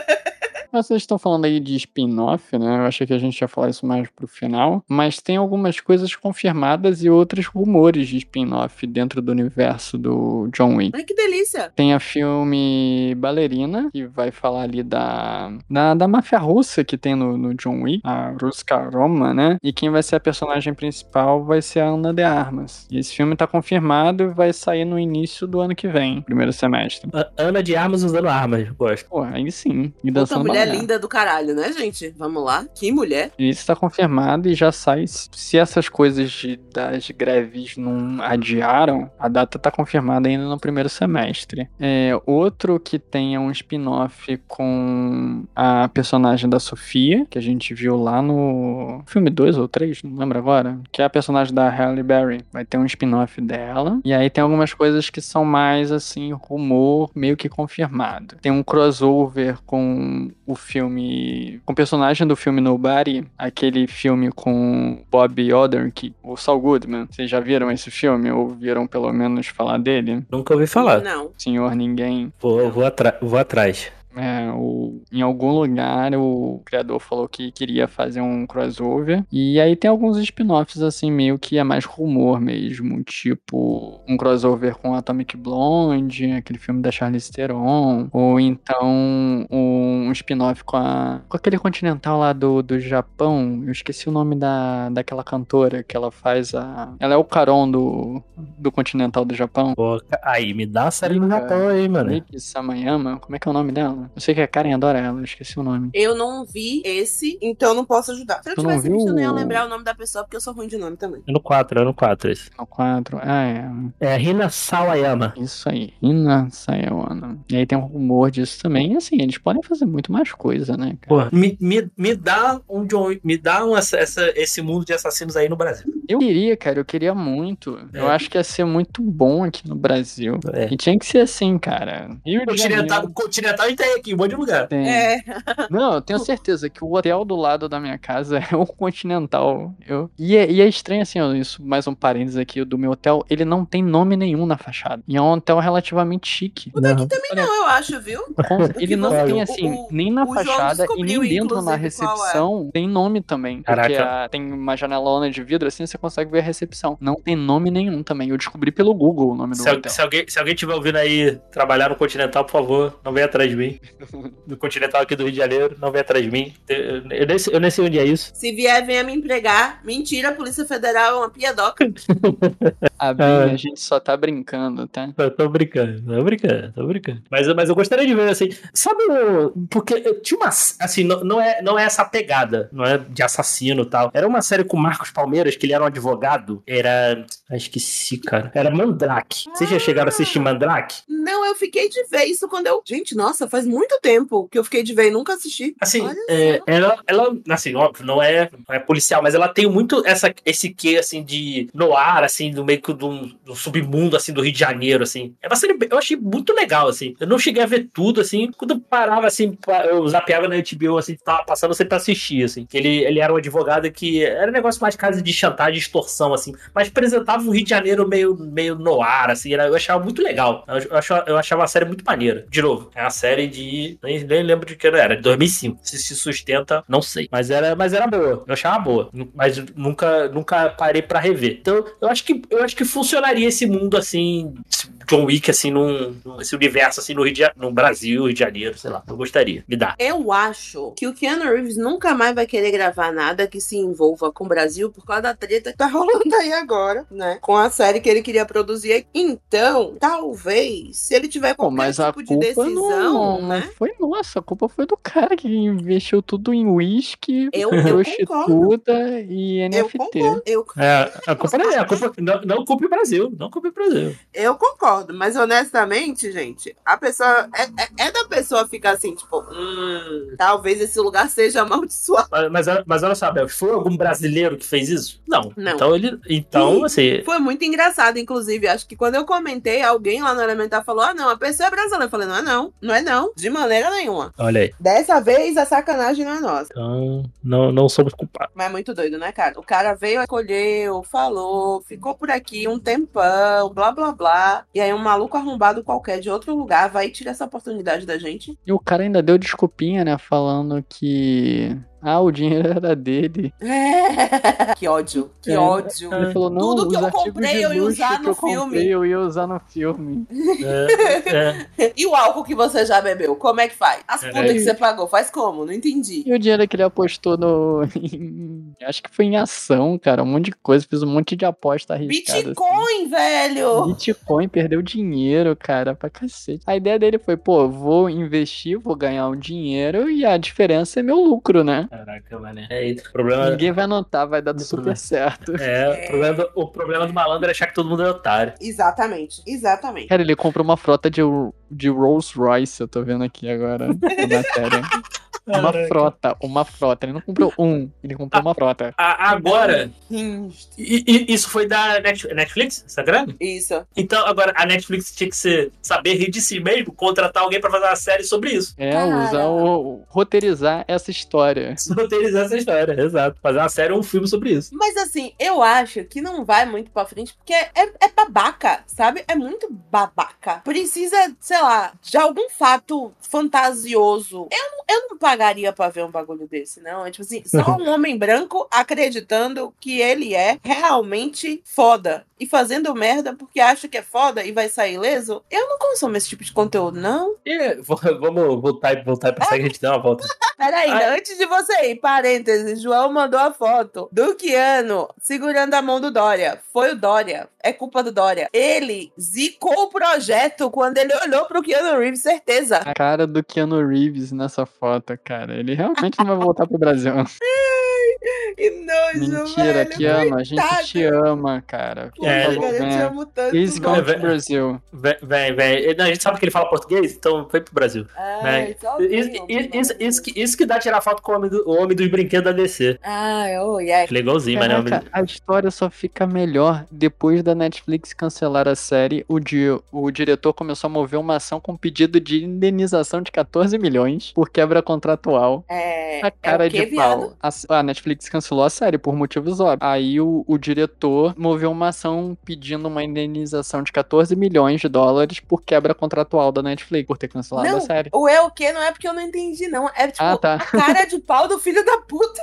Vocês estão falando aí de spin-off, né? Eu achei que a gente ia falar isso mais pro final. Mas tem algumas coisas confirmadas e outros rumores de spin-off dentro do universo do John Wick. Ai, que delícia. Tem a filme Ballerina, que vai falar ali da, da, da máfia russa que tem no, no John Wick, a Ruska Roma, né? E quem vai ser a personagem principal vai ser a Ana de Armas. E esse filme tá confirmado e vai sair no início do ano que vem, primeiro semestre. A- Ana de armas usando armas, gosto. Pô, aí sim. E Puta dançando mulher balé. linda do caralho, né, gente? Vamos lá. Que mulher. Isso tá confirmado e já sai. Se essas coisas de- das greves não adiaram, a data tá confirmada ainda no primeiro semestre. É, outro que tenha um spin-off com a personagem da Sofia, que a gente viu lá no filme 2 ou 3, não lembro agora, que é a personagem da Halle Berry. Vai ter um spin-off dela. E aí tem algumas coisas que são mais assim, rumor meio que confirmado. Tem um crossover com o filme. com o personagem do filme Nobody, aquele filme com Bob Odenkirk, o Saul Goodman. Vocês já viram esse filme? Ou viram pelo menos falar dele? Nunca ouvi falar. Não. Senhor Ninguém. Vou, vou, atra- vou atrás. É, o, em algum lugar o criador falou que queria fazer um crossover. E aí tem alguns spin-offs, assim, meio que é mais rumor mesmo. Tipo, um crossover com Atomic Blonde, aquele filme da Charlize Theron. Ou então um spin-off com, a, com aquele continental lá do, do Japão. Eu esqueci o nome da, daquela cantora que ela faz a. Ela é o Caron do, do continental do Japão. Pô, aí, me dá a série no Japão aí, mano. Miki Samayama, como é que é o nome dela? Eu sei que a Karen adora ela, eu esqueci o nome. Eu não vi esse, então eu não posso ajudar. Se eu Tu tivesse visto, eu não ia o- lembrar o nome da pessoa, porque eu sou ruim de nome também. É no 4, é no 4 esse. O 4. Ah, é. É Rina Sawayama. Isso aí. Ina Sayawana. E aí tem um rumor disso também. E assim, eles podem fazer muito mais coisa, né, cara? Pô, me, me, me dá um John me dá um, essa, esse mundo de assassinos aí no Brasil. Eu queria, cara, eu queria muito. Eu É. acho que ia ser muito bom aqui no Brasil. É. E tinha que ser assim, cara. Rio de Continental, Janeiro. Continental gente aqui, um monte de lugar. Tem. É. <laughs> Não, eu tenho certeza que o hotel do lado da minha casa <laughs> é o Continental. Eu... E, é, e é estranho assim, ó, isso, mais um parênteses aqui do meu hotel, ele não tem nome nenhum na fachada. E é um hotel relativamente chique. O daqui Não. também não, eu acho, viu? <laughs> Ele não tem assim, o- nem na fachada e nem dentro na qual é. recepção tem nome também. Porque Caraca. a- tem uma janelona de vidro assim, você consegue ver a recepção. Não tem nome nenhum também. Eu descobri pelo Google o nome do al- hotel. se alguém, se alguém tiver ouvindo aí trabalhar no Continental, por favor, não venha atrás de mim. <laughs> No Continental aqui do Rio de Janeiro, não venha atrás de mim. Eu, nem, sei- eu nem sei onde é isso. Se vier, venha me empregar. Mentira, a Polícia Federal é uma piadoca. <laughs> A Bia, Ah. a gente só tá brincando, tá? Eu tô brincando, tô brincando, tô brincando. Mas, mas eu gostaria de ver, assim, sabe, o- porque eu tinha uma, assim, não, não, é, não é essa pegada, não é de assassino e tal. Era uma série com o Marcos Palmeiras, que ele era um advogado, era, ah, esqueci, cara, era Mandrake. Vocês já chegaram a assistir Mandrake? Não, eu fiquei de ver isso quando eu. Gente, nossa, faz muito tempo que eu fiquei de ver e nunca assisti. Assim, é, ela, ela, assim, óbvio, não é, não é policial, mas ela tem muito essa, esse quê, assim, de noir, assim, do meio que do, do submundo, assim, do Rio de Janeiro, assim. É bem- eu achei muito legal, assim. Eu não cheguei a ver tudo, assim. Quando eu parava, assim, eu zapeava na HBO, assim, tava passando sempre pra assistir, assim. Ele, ele era um advogado que era um negócio mais casa de chantagem, extorsão, assim. Mas apresentava o Rio de Janeiro meio, meio noir, assim. Era, eu achava muito legal. Eu, achava, eu achava a série muito maneira. De novo, é uma série de... Nem, nem lembro de que era, de 2005. Se se sustenta, não sei. Mas era, mas era boa. Eu achava boa. Mas nunca, nunca parei pra rever. Então, eu acho que, eu acho que funcionaria esse mundo, assim... John Wick, assim, num, num- esse universo, assim, no, Rio de, no Brasil, Rio de Janeiro, sei lá. Eu gostaria. Me dá. Eu acho que o Keanu Reeves nunca mais vai querer gravar nada que se envolva com o Brasil por causa da treta que tá rolando aí agora, né? Com a série que ele queria produzir. Então, talvez, se ele tiver Pô, qualquer mas a tipo de culpa decisão, não, não né? foi nossa, a culpa foi do cara que investiu tudo em uísque, Eu- eu prostituta e Eu NFT. concordo, eu, É, a culpa não é, a culpa, não, não culpe o Brasil, não culpe o Brasil. eu concordo, mas honestamente, gente, a pessoa. É, é- é da pessoa ficar assim, tipo, hum, talvez esse lugar seja amaldiçoado. Mas, mas, mas olha só, Bel, foi algum brasileiro que fez isso? Não. Não. Então ele. Então, Sim. assim. Foi muito engraçado, inclusive. Acho que quando eu comentei, alguém lá no Elementar falou: Ah, não, a pessoa é brasileira. Eu falei: Não é não, não é não, de maneira nenhuma. Olha aí. Dessa vez a sacanagem não é nossa. Então, não, não somos culpados. Mas é muito doido, né, cara? O cara veio, acolheu, falou, ficou por aqui um tempão, blá blá blá. E aí um maluco arrombado qualquer de outro lugar vai tirar essa oportunidade da gente exatamente. E o cara ainda deu desculpinha, né? Falando que. Ah, o dinheiro era dele. que ódio, que É. ódio. Ele falou, não, Tudo que eu comprei, eu ia usar que no eu comprei, filme. eu ia usar no filme. É, é. <laughs> E o álcool que você já bebeu, como é que faz? As É. putas que você pagou, faz como? Não entendi. E o dinheiro que ele apostou no. <laughs> Acho que foi em ação, cara. Um monte de coisa. Fiz um monte de aposta arriscada. assim. Bitcoin, velho! Bitcoin perdeu dinheiro, cara, pra cacete. A ideia dele foi, pô, vou investir, vou ganhar um dinheiro e a diferença é meu lucro, né? Caraca, mano. É, isso. o problema. Ninguém vai notar, vai dar Não super problema. certo. <laughs> É, o problema, do, o problema do malandro é achar que todo mundo é otário. Exatamente, exatamente. Cara, ele comprou uma frota de, de Rolls Royce, eu tô vendo aqui agora na matéria. <laughs> Uma frota, uma frota. Ele não comprou um, ele comprou uma frota. A- agora, isso foi da Net- Netflix, essa grana? Isso. Então, agora, a Netflix tinha que ser, saber rir de si mesmo, contratar alguém pra fazer uma série sobre isso. É, Cara. usar o. roteirizar essa história. <laughs> Roteirizar essa história, exato. Fazer uma série ou um filme sobre isso. Mas assim, eu acho que não vai muito pra frente, porque é, é babaca, sabe? É muito babaca. Precisa, sei lá, de algum fato fantasioso. Eu, não- eu não pagaria pra ver um bagulho desse, não. É tipo assim, só um <laughs> homem branco acreditando que ele é realmente foda. E fazendo merda porque acha que é foda e vai sair ileso. Eu não consumo esse tipo de conteúdo, não. E vamos voltar, voltar pra série que a gente dá uma volta. <laughs> Peraí, antes de você ir, parênteses, João mandou a foto do Keanu segurando a mão do Dória. Foi o Dória. É culpa do Dória. Ele zicou o projeto quando ele olhou pro Keanu Reeves, certeza. A cara do Keanu Reeves nessa foto, cara. Ele realmente não vai voltar pro Brasil. <laughs> Que nojo, Mentira, velho. Keanu, a gente te ama, cara. Por É, cara, eu te venha. amo tanto. Please Brasil. Vem, vem, A gente sabe que ele fala português, então foi pro Brasil. Né? só Isso, isso, isso, isso que, isso que dá tirar foto com o homem, do, o homem dos brinquedos da DC. Ai, oh, yeah. Ele é igualzinho, mas não. Caraca, a história só fica melhor depois da Netflix cancelar a série. O, di o diretor começou a mover uma ação com pedido de indenização de 14 milhões por quebra contratual. É, A cara é o quê, de pau. A, a Netflix cancelou a série por motivos óbvios. Aí o, o diretor moveu uma ação pedindo uma indenização de 14 milhões de dólares por quebra contratual da Netflix, por ter cancelado Não, a série. o é o quê? Não é porque eu não entendi, não. É tipo Ah, tá. a cara de pau do filho da puta.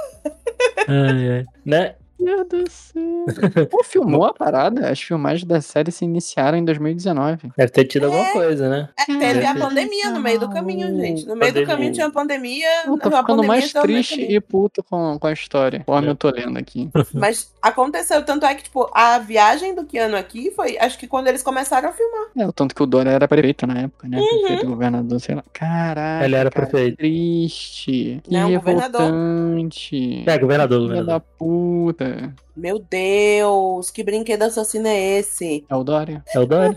Ai, ai. Né? Meu Deus do céu. <laughs> Pô, filmou a parada? As filmagens da série se iniciaram em 2019. Deve ter tido É. alguma coisa, né? É, teve a Uhum. pandemia no meio do caminho, gente. No meio do caminho tinha a pandemia. Eu tô ficando pandemia mais meio do triste e puto com, com a história. Conforme eu tô lendo aqui. <laughs> Mas aconteceu, tanto é que, tipo, a viagem do Keanu aqui foi, acho que quando eles começaram a filmar. É, o tanto que o Dória era prefeito na época, né? Prefeito, governador, sei lá. Caraca. Ele era cara, prefeito. Triste. Que Não, governador. revoltante. É, governador, Filha governador. da puta. Yeah. Meu Deus, que brinquedo assassino é esse? É o Dória? É o Dory.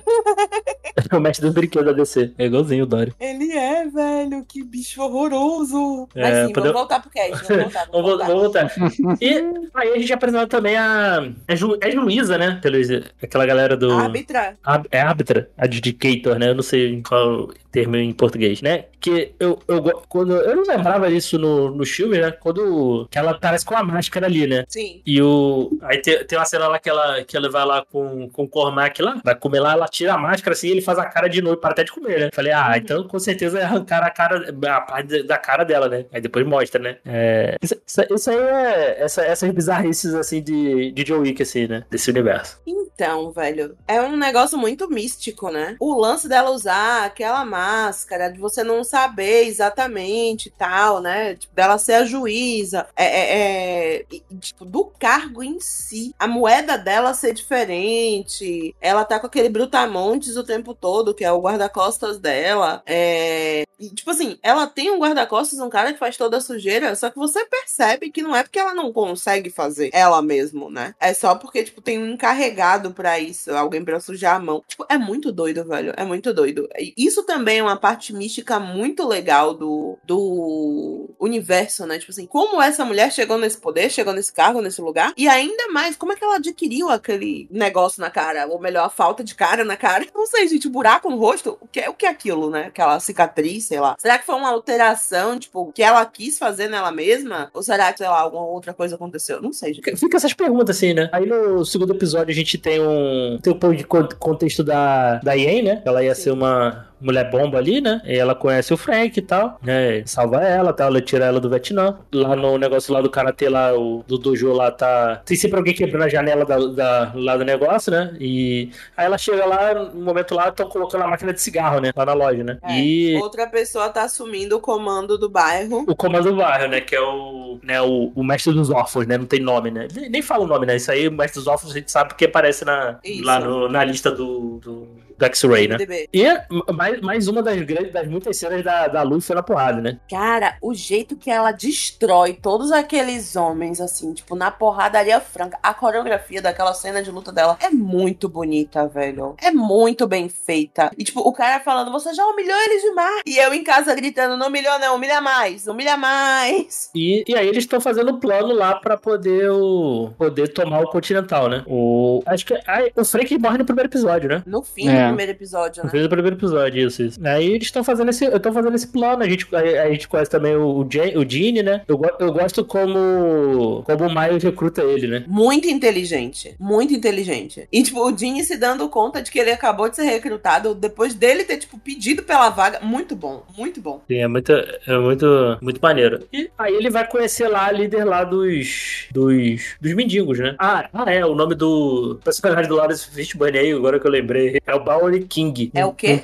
é o mestre dos brinquedos da DC. É igualzinho o Dory. Ele é, velho, que bicho horroroso. É, Mas sim, podemos- vamos voltar pro cast, vamos voltar, <laughs> Vamos voltar. voltar. Vamos voltar. <laughs> E aí a gente apresentou também a. É, Ju, é Juíza, né? Pelos, aquela galera do. Árbitra. Ab- É árbitra, adjudicator, né? Eu não sei qual termo em português, né? Que eu, eu, quando, eu não lembrava disso no, no filme, né? Quando que ela parece com a máscara ali, né? Sim. E o. Aí tem, tem uma cena lá que ela, que ela vai lá com, com o Cormac lá, vai comer lá, ela tira a máscara assim e ele faz a cara de novo, para até de comer, né? Falei, ah, então com certeza é arrancar a cara, a parte da cara dela, né? Aí depois mostra, né? É, isso, isso- aí é. Essa, essas bizarrices assim de, de John Wick, assim, né? Desse universo. Então, velho, é um negócio muito místico, né? O lance dela usar aquela máscara, de você não saber exatamente e tal, né? Tipo, dela ser a juíza, é, é- é- tipo, do cargo em si, a moeda dela ser diferente, ela tá com aquele brutamontes o tempo todo, que é o guarda-costas dela, é... e, tipo assim, ela tem um guarda-costas, um cara que faz toda a sujeira, só que você percebe que não é porque ela não consegue fazer ela mesmo, né? É só porque, tipo, tem um encarregado pra isso, alguém pra sujar a mão. Tipo, é muito doido, velho. É muito doido. Isso também é uma parte mística muito legal do, do universo, né? Tipo assim, como essa mulher chegou nesse poder, chegou nesse cargo, nesse lugar, e ainda mais, como é que ela adquiriu aquele negócio na cara, ou melhor, a falta de cara na cara. <laughs> Não sei, gente, buraco no rosto, o que é, o que é aquilo, né? Aquela cicatriz, sei lá. Será que foi uma alteração, tipo, que ela quis fazer nela mesma? Ou será que, sei lá, alguma outra coisa aconteceu? Não sei, gente. Fica essas perguntas assim, né? Aí no segundo episódio a gente tem um. Tem um pouco de con- contexto da, da Yen, né? Ela ia Sim. ser uma. Mulher bomba ali, né? E ela conhece o Frank e tal, né? Salva ela, tal, ela tira ela do Vietnã. Lá no negócio lá do karatê lá, o do dojo lá tá. Tem sempre alguém quebrando a janela da, da- lá do negócio, né? E aí ela chega lá, no momento lá, estão colocando a máquina de cigarro, né? Lá na loja, né? É, E Outra pessoa tá assumindo o comando do bairro. o comando do bairro, né? Que é o, né, o, o mestre dos órfãos, né? Não tem nome, né? Nem, nem fala o nome, né? Isso aí, o mestre dos órfãos, a gente sabe porque aparece na, Isso. lá no- na lista do, do, do X-Ray, né? MDB. E é mais, mais uma das grandes, das muitas cenas da, da Luffy na porrada, né? Cara, o jeito que ela destrói todos aqueles homens, assim, tipo, na porradaria franca. A coreografia daquela cena de luta dela é muito bonita, velho. É muito bem feita. E, tipo, o cara falando, você já humilhou eles demais. E eu em casa gritando, não humilhou não, humilha mais, humilha mais. E, e aí eles estão fazendo o plano lá pra poder, o, poder tomar o Continental, né? O, acho que aí, o Frank morre no primeiro episódio, né? No fim É. primeiro episódio, né? fim do primeiro episódio, isso, isso. Aí eles estão fazendo esse. Eu tô fazendo esse plano. A gente, a, a gente conhece também o, o, o Gene, né? Eu, eu gosto como. Como o Miles recruta ele, né? Muito inteligente. Muito inteligente. E, tipo, o Jimmy se dando conta de que ele acabou de ser recrutado depois dele ter, tipo, pedido pela vaga. Muito bom. Muito bom. Sim, é muito, é muito, muito maneiro. E aí ele vai conhecer lá a líder lá dos. dos. dos mendigos, né? Ah, ah é, o nome do personagem do Lawrence Fishburne aí, agora que eu lembrei. É o Bowery King. É o quê?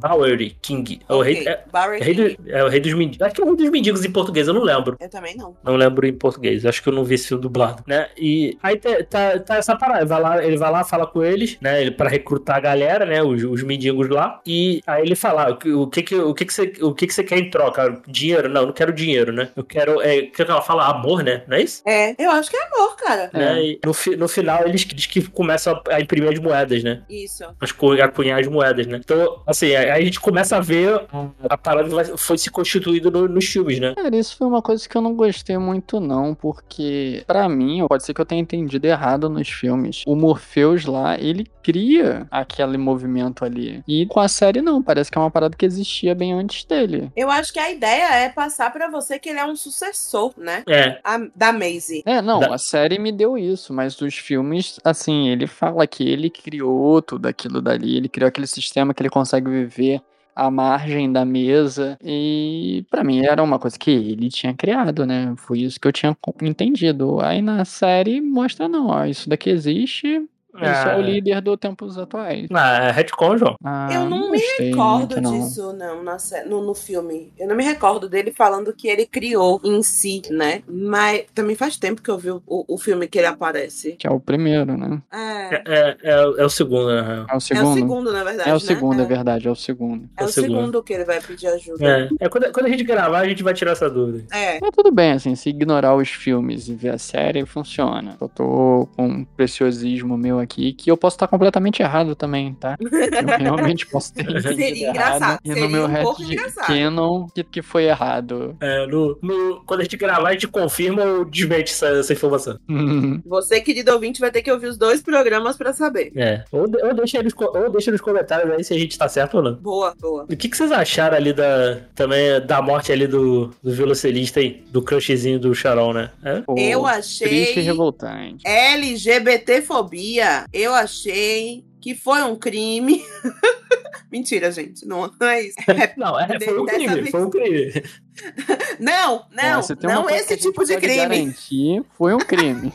Bowery King. É o rei. É, é rei King. do- é o rei dos mendigos. Acho que é o rei dos mendigos em português, eu não lembro. Eu também não. Não lembro em português. Acho que eu não vi esse filme dublado, né? E aí tá, tá, tá essa parada. Vai lá, ele vai lá, fala com eles, né? Ele, pra recrutar a galera, né? Os, os mendigos lá. E aí ele fala: "Ah, o que- o que que, o que, que, você, o que, que você quer em troca? Dinheiro? Não, eu não quero dinheiro, né? Eu quero. É, o que ela fala? Amor, né? Não é isso? É, eu acho que é amor, cara. É. Né? E no, fi- no final eles diz que começam a, a imprimir as moedas, né? Isso. As, a cunhar as moedas, né? Então, assim, aí a gente começa a ver a, parada foi se constituindo no- nos filmes, né? Cara, isso foi uma coisa que eu não gostei muito, não, porque, pra mim, pode ser que eu tenha entendido errado nos filmes. O Morpheus lá, ele cria aquele movimento ali. E com a série, não, parece que é uma parada que existia bem antes dele. Eu acho que a ideia é passar pra você que ele é um sucessor, né? É, A- da Maisie. É, não, Da- a série me deu isso, mas dos filmes, assim, ele fala que ele criou tudo aquilo dali, ele criou aquele sistema que ele consegue viver à margem da mesa, e pra mim era uma coisa que ele tinha criado, né? Foi isso que eu tinha entendido. Aí na série mostra, não, ó, isso daqui existe, ele só é o Ah. líder do tempos atuais. Ah, é retcon, João. Ah, Eu não me gostei recordo não. disso, não, na no, no filme. Eu não me recordo dele falando que ele criou em si, né? Mas também faz tempo que eu vi o, o filme que ele aparece. Que é o primeiro, né? É. É, é, é, é o segundo, na real. É o É segundo. o segundo, na verdade. É o né? segundo, é é. verdade, é o segundo. É É o o segundo. segundo que ele vai pedir ajuda. É, é quando, quando a gente gravar, a gente vai tirar essa dúvida. É. Mas tudo bem, assim, se ignorar os filmes e ver a série, funciona. Eu tô com um preciosismo meu aqui, que eu posso estar completamente errado também, tá? Eu <laughs> realmente posso ter <laughs> Seria errado. engraçado, E no seria meu um pouco head engraçado. canon, que, que foi errado. É, no, no- quando a gente gravar, a gente confirma ou desmente essa, essa informação. Você, querido ouvinte, vai ter que ouvir os dois programas pra saber. É. Ou, de- ou, deixa co- ou deixa nos comentários aí se a gente tá certo ou não. Boa, boa. O que, que vocês acharam ali da. Também da morte ali do, do velocelista aí? Do crushzinho do Charon, né? É? Eu Triste e achei revoltante. LGBTfobia. Eu achei que foi um crime. <laughs> Mentira, gente. Não, não é isso. É- <laughs> Não, é, foi um crime, vez- foi um crime. <laughs> Não, não, não esse tipo de crime. garantir, foi um crime.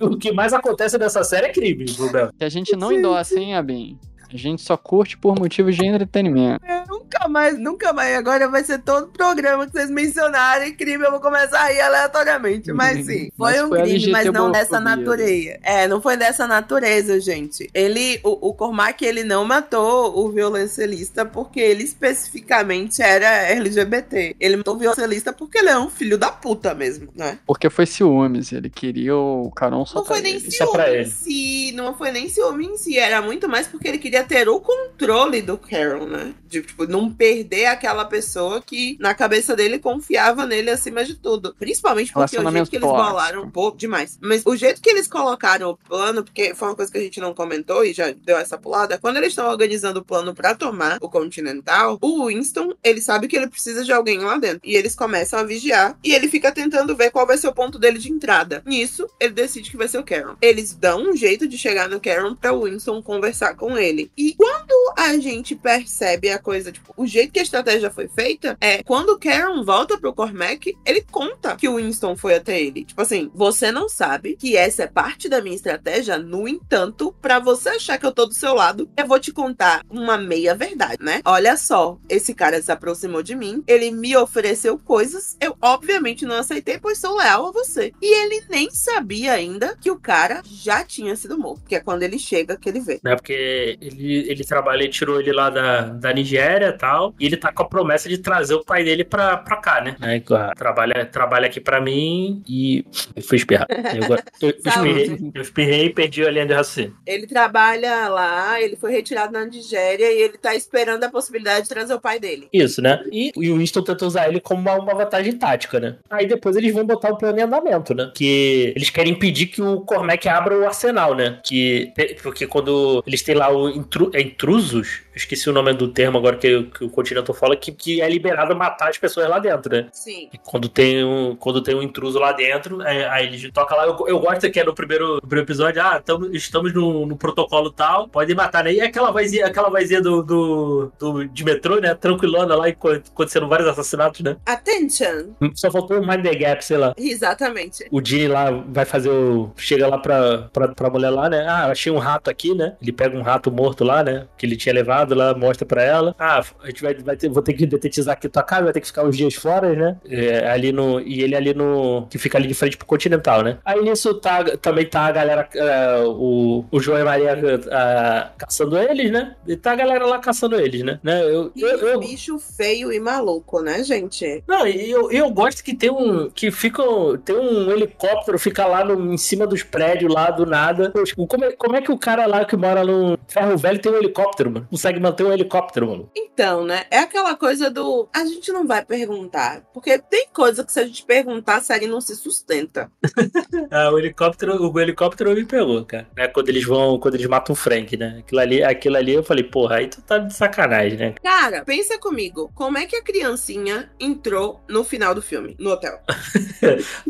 o que mais acontece nessa série é crime, Rubel. que a gente não endossa, hein, Abin? A gente só curte por motivos de entretenimento. Nunca mais, nunca mais. Agora vai ser todo programa que vocês mencionarem crime. Eu vou começar a ir aleatoriamente. Mas <laughs> sim, foi Mas um foi crime, mas não dessa natureza. É, não foi dessa natureza, gente. Ele, o, o Cormac, ele não matou o violoncelista porque ele especificamente era LGBT. Ele matou o violoncelista porque ele é um filho da puta mesmo, né? Porque foi ciúmes, ele queria o Caron só Não foi nem ele. ciúme em si, não foi nem ciúme em si, era muito mais porque ele queria ter o controle do Carol, né? De, tipo, não perder aquela pessoa que na cabeça dele confiava nele acima de tudo. Principalmente porque o jeito que eles bolaram um pouco demais. Mas o jeito que eles colocaram o plano, porque foi uma coisa que a gente não comentou e já deu essa pulada, quando eles estão organizando o plano pra tomar o Continental, o Winston, ele sabe que ele precisa de alguém lá dentro. E eles começam a vigiar e ele fica tentando ver qual vai ser o ponto dele de entrada. Nisso, ele decide que vai ser o Caron. Eles dão um jeito de chegar no Caron pra o Winston conversar com ele. E quando a gente percebe a coisa, tipo, o jeito que a estratégia foi feita, é quando o Karen volta pro Cormac, ele conta que o Winston foi até ele. Tipo assim, você não sabe que essa é parte da minha estratégia, no entanto, pra você achar que eu tô do seu lado, eu vou te contar uma meia verdade, né? Olha só, esse cara se aproximou de mim, ele me ofereceu coisas, eu obviamente não aceitei, pois sou leal a você. E ele nem sabia ainda que o cara já tinha sido morto, que é quando ele chega que ele vê. Né? Porque ele, ele trabalha, ele tirou ele lá da, da Nigéria e tal, e ele tá com a promessa de trazer o pai dele pra, pra cá, né? Aí, trabalha, trabalha aqui pra mim e. Eu fui espirrar. <laughs> Eu, eu, eu, espirrei, eu espirrei e perdi a linha de raciocínio. Ele trabalha lá, ele foi retirado na Nigéria e ele tá esperando a possibilidade de trazer o pai dele. Isso, né? E, e o Winston tenta usar ele como uma, uma vantagem tática, né? Aí depois eles vão botar o plano em andamento, né? Que eles querem impedir que o Cormac abra o arsenal, né? Que, porque quando eles têm lá o intru, é intrusos, eu esqueci o nome do termo agora que, que o Continental fala, que, que é liberado matar as pessoas lá dentro, né? Sim. E quando tem um, quando tem um intruso lá dentro, é, aí eles tocam lá. Eu, eu gosto que é no primeiro, no primeiro episódio, ah, tamo, estamos no, no protocolo tal, pode matar, né? E aquela vozinha, aquela vozinha do, do, do, de metrô, né? Tranquilona lá, acontecendo vários assassinatos, né? Attention! Só faltou o Mind the Gap, sei lá. Exatamente. O Gene lá vai fazer o. Chega lá pra, pra, pra mulher lá, né? Ah, achei um rato aqui, né? Ele pega um rato morto lá, né? Que ele tinha levado lá, mostra pra ela. Ah, a gente vai, vai ter, vou ter que detetizar aqui tua casa, vai ter que ficar uns dias fora, né? É, ali no. E ele ali no. Que fica ali de frente pro Continental, né? Aí nisso tá, também tá a galera. Uh, o, o João e Maria uh, caçando eles, né? E tá a galera lá caçando eles, né? né? Eu, eu, eu, bicho feio e maluco, né, gente? não, e eu, eu gosto que tem um. Que fica. Tem um helicóptero, fica lá no, em cima dos prédios lá do nada. Como, é, como é que o cara lá que mora no Ferro Velho tem um helicóptero, mano? Consegue manter um helicóptero, mano? Então, né? É aquela coisa do. A gente não vai perguntar. Porque tem coisa que se a gente perguntar, a série não se sustenta. <laughs> Ah, o helicóptero, o helicóptero me pegou, cara. Né, quando eles vão, quando eles matam o Frank, né? Aquilo ali, aquilo ali eu falei, porra, aí tu tá de sacanagem, né? Cara, pensa comigo. Como é que a criancinha entrou no final do filme, no hotel? <laughs>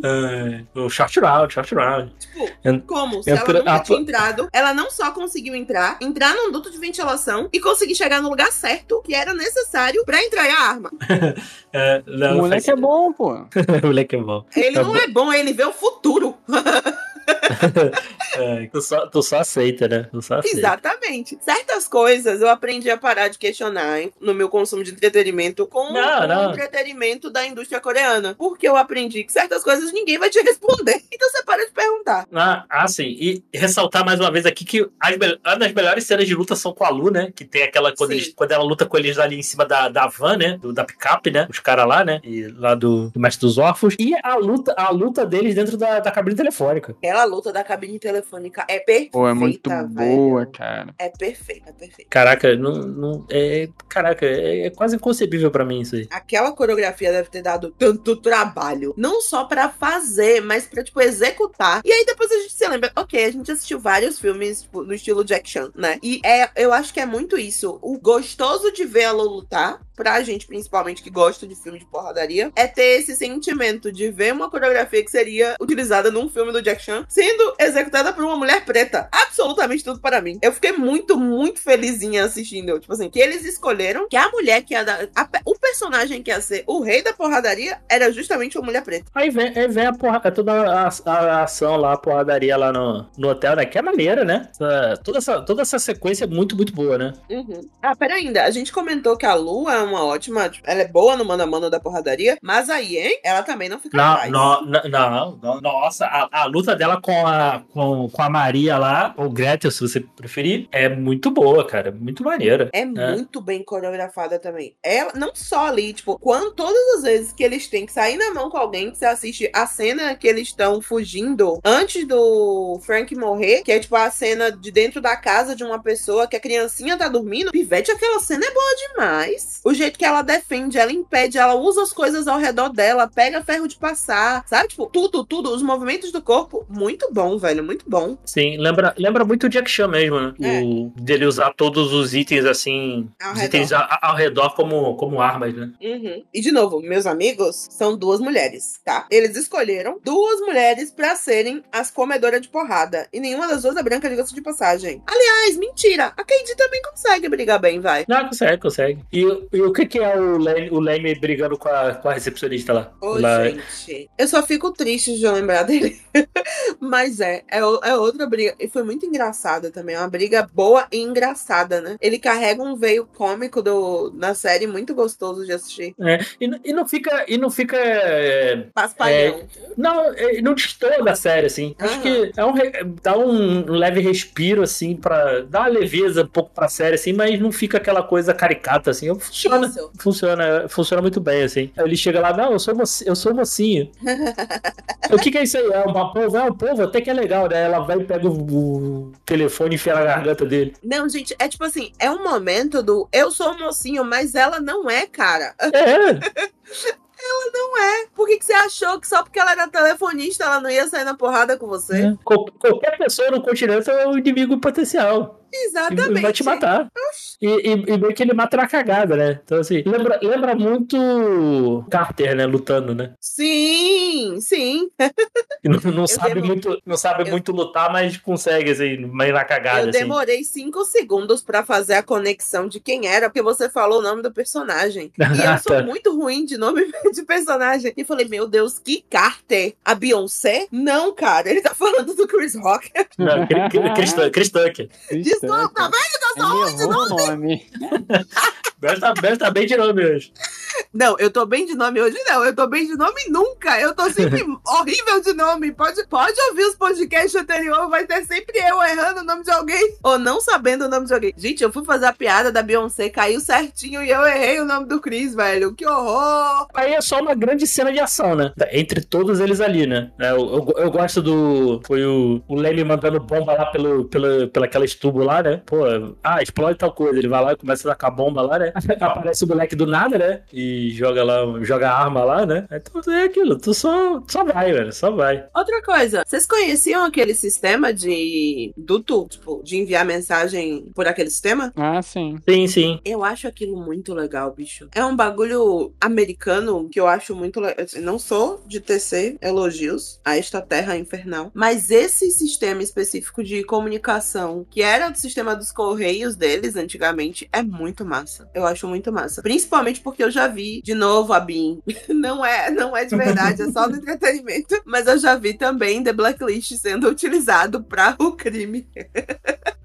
Ah, o short round, short round. Tipo, como? Se entra- ela nunca tinha entrado, ela não só conseguiu entrar, entrar num duto de ventilação e conseguir chegar no lugar certo que era necessário pra entregar a arma. <laughs> É, O não, moleque é faz- bom, pô. <laughs> o moleque é bom. Ele Tá não bom. é bom, ele vê o futuro. <laughs> <laughs> É, tu, só, tu só aceita, né? Tu só aceita. Exatamente. Certas coisas eu aprendi a parar de questionar hein, no meu consumo de entretenimento com Não, o não. entretenimento da indústria coreana. Porque eu aprendi que certas coisas ninguém vai te responder. <laughs> Então você para de perguntar. Ah, ah, sim. E ressaltar mais uma vez aqui que as, uma das melhores cenas de luta são com a Lu, né? Que tem aquela. Quando, eles- quando ela luta com eles ali em cima da, da van, né? Do- da picape, né? Os caras lá, né? E lá do, do Mestre dos Órfãos. E a luta, a luta deles dentro da, da cabine telefônica. Aquela luta da cabine telefônica é perfeita. Pô, é muito velho. boa, cara. É perfeita, é perfeita. Caraca, não. não é, caraca, é, é quase inconcebível pra mim isso aí. Aquela coreografia deve ter dado tanto trabalho. Não só pra fazer, mas pra, tipo, executar. E aí depois a gente se lembra, ok, a gente assistiu vários filmes, tipo, no estilo Jack Chan, né? E é, eu acho que é muito isso. O gostoso de ver ela lutar, pra gente principalmente que gosta de filme de porradaria, é ter esse sentimento de ver uma coreografia que seria utilizada num filme do Jack Chan sendo executada por uma mulher preta. Absolutamente tudo para mim. Eu fiquei muito, muito felizinha assistindo. Tipo assim, que eles escolheram que a mulher que ia dar. a o personagem que ia ser o rei da porradaria era justamente uma mulher preta. Aí vem, aí vem a porra, é toda a, a- a ação lá, a porradaria lá no, no hotel, né? Que é maneira, né? Toda, essa, toda essa sequência é muito, muito boa, né? Uhum. Ah, pera ainda. A gente comentou que a Lu é uma ótima. tipo, ela é boa no mano a mano da porradaria. Mas a Yen, ela também não fica Não, atrás. não, não, não, nossa, a, a luta dela com a, com, com a Maria lá, ou Gretel, se você preferir, é muito boa, cara. Muito maneira. É muito bem coreografada também. Ela, não só ali, tipo, quando todas as vezes que eles têm que sair na mão com alguém, que você assiste a cena que eles estão fugindo antes do Frank morrer, que é tipo a cena de dentro da casa de uma pessoa que a criancinha tá dormindo. Pivete, aquela cena é boa demais. Os jeito que ela defende, ela impede, ela usa as coisas ao redor dela, pega ferro de passar, sabe? Tipo, tudo, tudo, os movimentos do corpo, muito bom, velho, muito bom. Sim, lembra, lembra muito o Jack Chan mesmo, né? É. O, dele usar todos os itens assim, Ao os itens a- ao redor como, como armas, né? Uhum. E de novo, meus amigos são duas mulheres, tá? Eles escolheram duas mulheres pra serem as comedoras de porrada. E nenhuma das duas é branca, diga-se de passagem. Aliás, mentira. A Katie também consegue brigar bem, vai. Não, consegue, consegue. E, e o que que é o Leme, o Leme brigando com a, com a recepcionista lá? Ô, Lá- gente. Eu só fico triste de eu lembrar dele. <laughs> Mas é, é, é outra briga. E foi muito engraçada também. É uma briga boa e engraçada, né? Ele carrega um veio cômico do, na série muito gostoso de assistir. É, e, e não fica. E não fica. é, Paspalhão. Não, é, não destoa da série, assim. Acho que é um, dá um leve respiro, assim, pra dar uma leveza um pouco pra série, assim, mas não fica aquela coisa caricata, assim. Funciona. Isso. Funciona, funciona muito bem, assim. Aí ele chega lá, não, eu sou, moci- eu sou mocinho. <laughs> o que, que é isso aí? É uma povo? É um povo, até que é legal, né? Ela vai e pega o, o telefone e enfia na garganta dele. Não, gente, é tipo assim, é um momento do eu sou mocinho, mas ela não é, cara. <laughs> É, Não é. Por que, que você achou que só porque ela era telefonista ela não ia sair na porrada com você? é. Qual- qualquer pessoa no continente é um inimigo potencial. E Exatamente. vai te matar. E, e, e meio que ele mata na cagada, né? Então, assim, lembra, lembra muito Carter, né? Lutando, né? Sim, sim. E não, não sabe, muito, não sabe eu- muito lutar, mas consegue, assim, meio na cagada, Eu assim. demorei cinco segundos pra fazer a conexão de quem era, porque você falou o nome do personagem. E eu <laughs> sou Tá. muito ruim de nome <laughs> de personagem. E falei, meu Deus, que Carter? A Beyoncé? Não, cara, ele tá falando do Chris Rock. Não, Chris Tucker. <laughs> Tá vendo que eu sou ruim de nome? nome. Bel tá, Bel tá bem de nome hoje. Não, eu tô bem de nome hoje, não. Eu tô bem de nome nunca. Eu tô sempre <laughs> horrível de nome. Pode, pode ouvir os podcasts anteriores, vai ter sempre eu errando o nome de alguém ou não sabendo o nome de alguém. Gente, eu fui fazer a piada da Beyoncé, caiu certinho e eu errei o nome do Chris, velho. Que horror! Aí é só uma grande cena de ação, né? Entre todos eles ali, né? É, Eu, eu, eu gosto do. Foi o, o Leme mandando bomba lá pelo, pela, pela aquela tubo lá, né? Pô, ah, explode tal coisa. Ele vai lá e começa a tacar bomba lá, né? Aparece o moleque do nada, né? E joga lá, joga a arma lá, né? Então é aquilo, tu só, só vai, velho, só vai. Outra coisa, vocês conheciam aquele sistema de duto, tipo, de enviar mensagem por aquele sistema? Ah, sim. Sim, sim. Eu acho aquilo muito legal, bicho. É um bagulho americano que eu acho muito legal. Não sou de tecer elogios a esta terra infernal, mas esse sistema específico de comunicação, que era do sistema dos correios deles antigamente, é muito massa. Eu acho muito massa. Principalmente porque eu já vi, de novo, a BIM. <laughs> Não é, não é de verdade, é só do entretenimento. Mas eu já vi também The Blacklist sendo utilizado para o crime.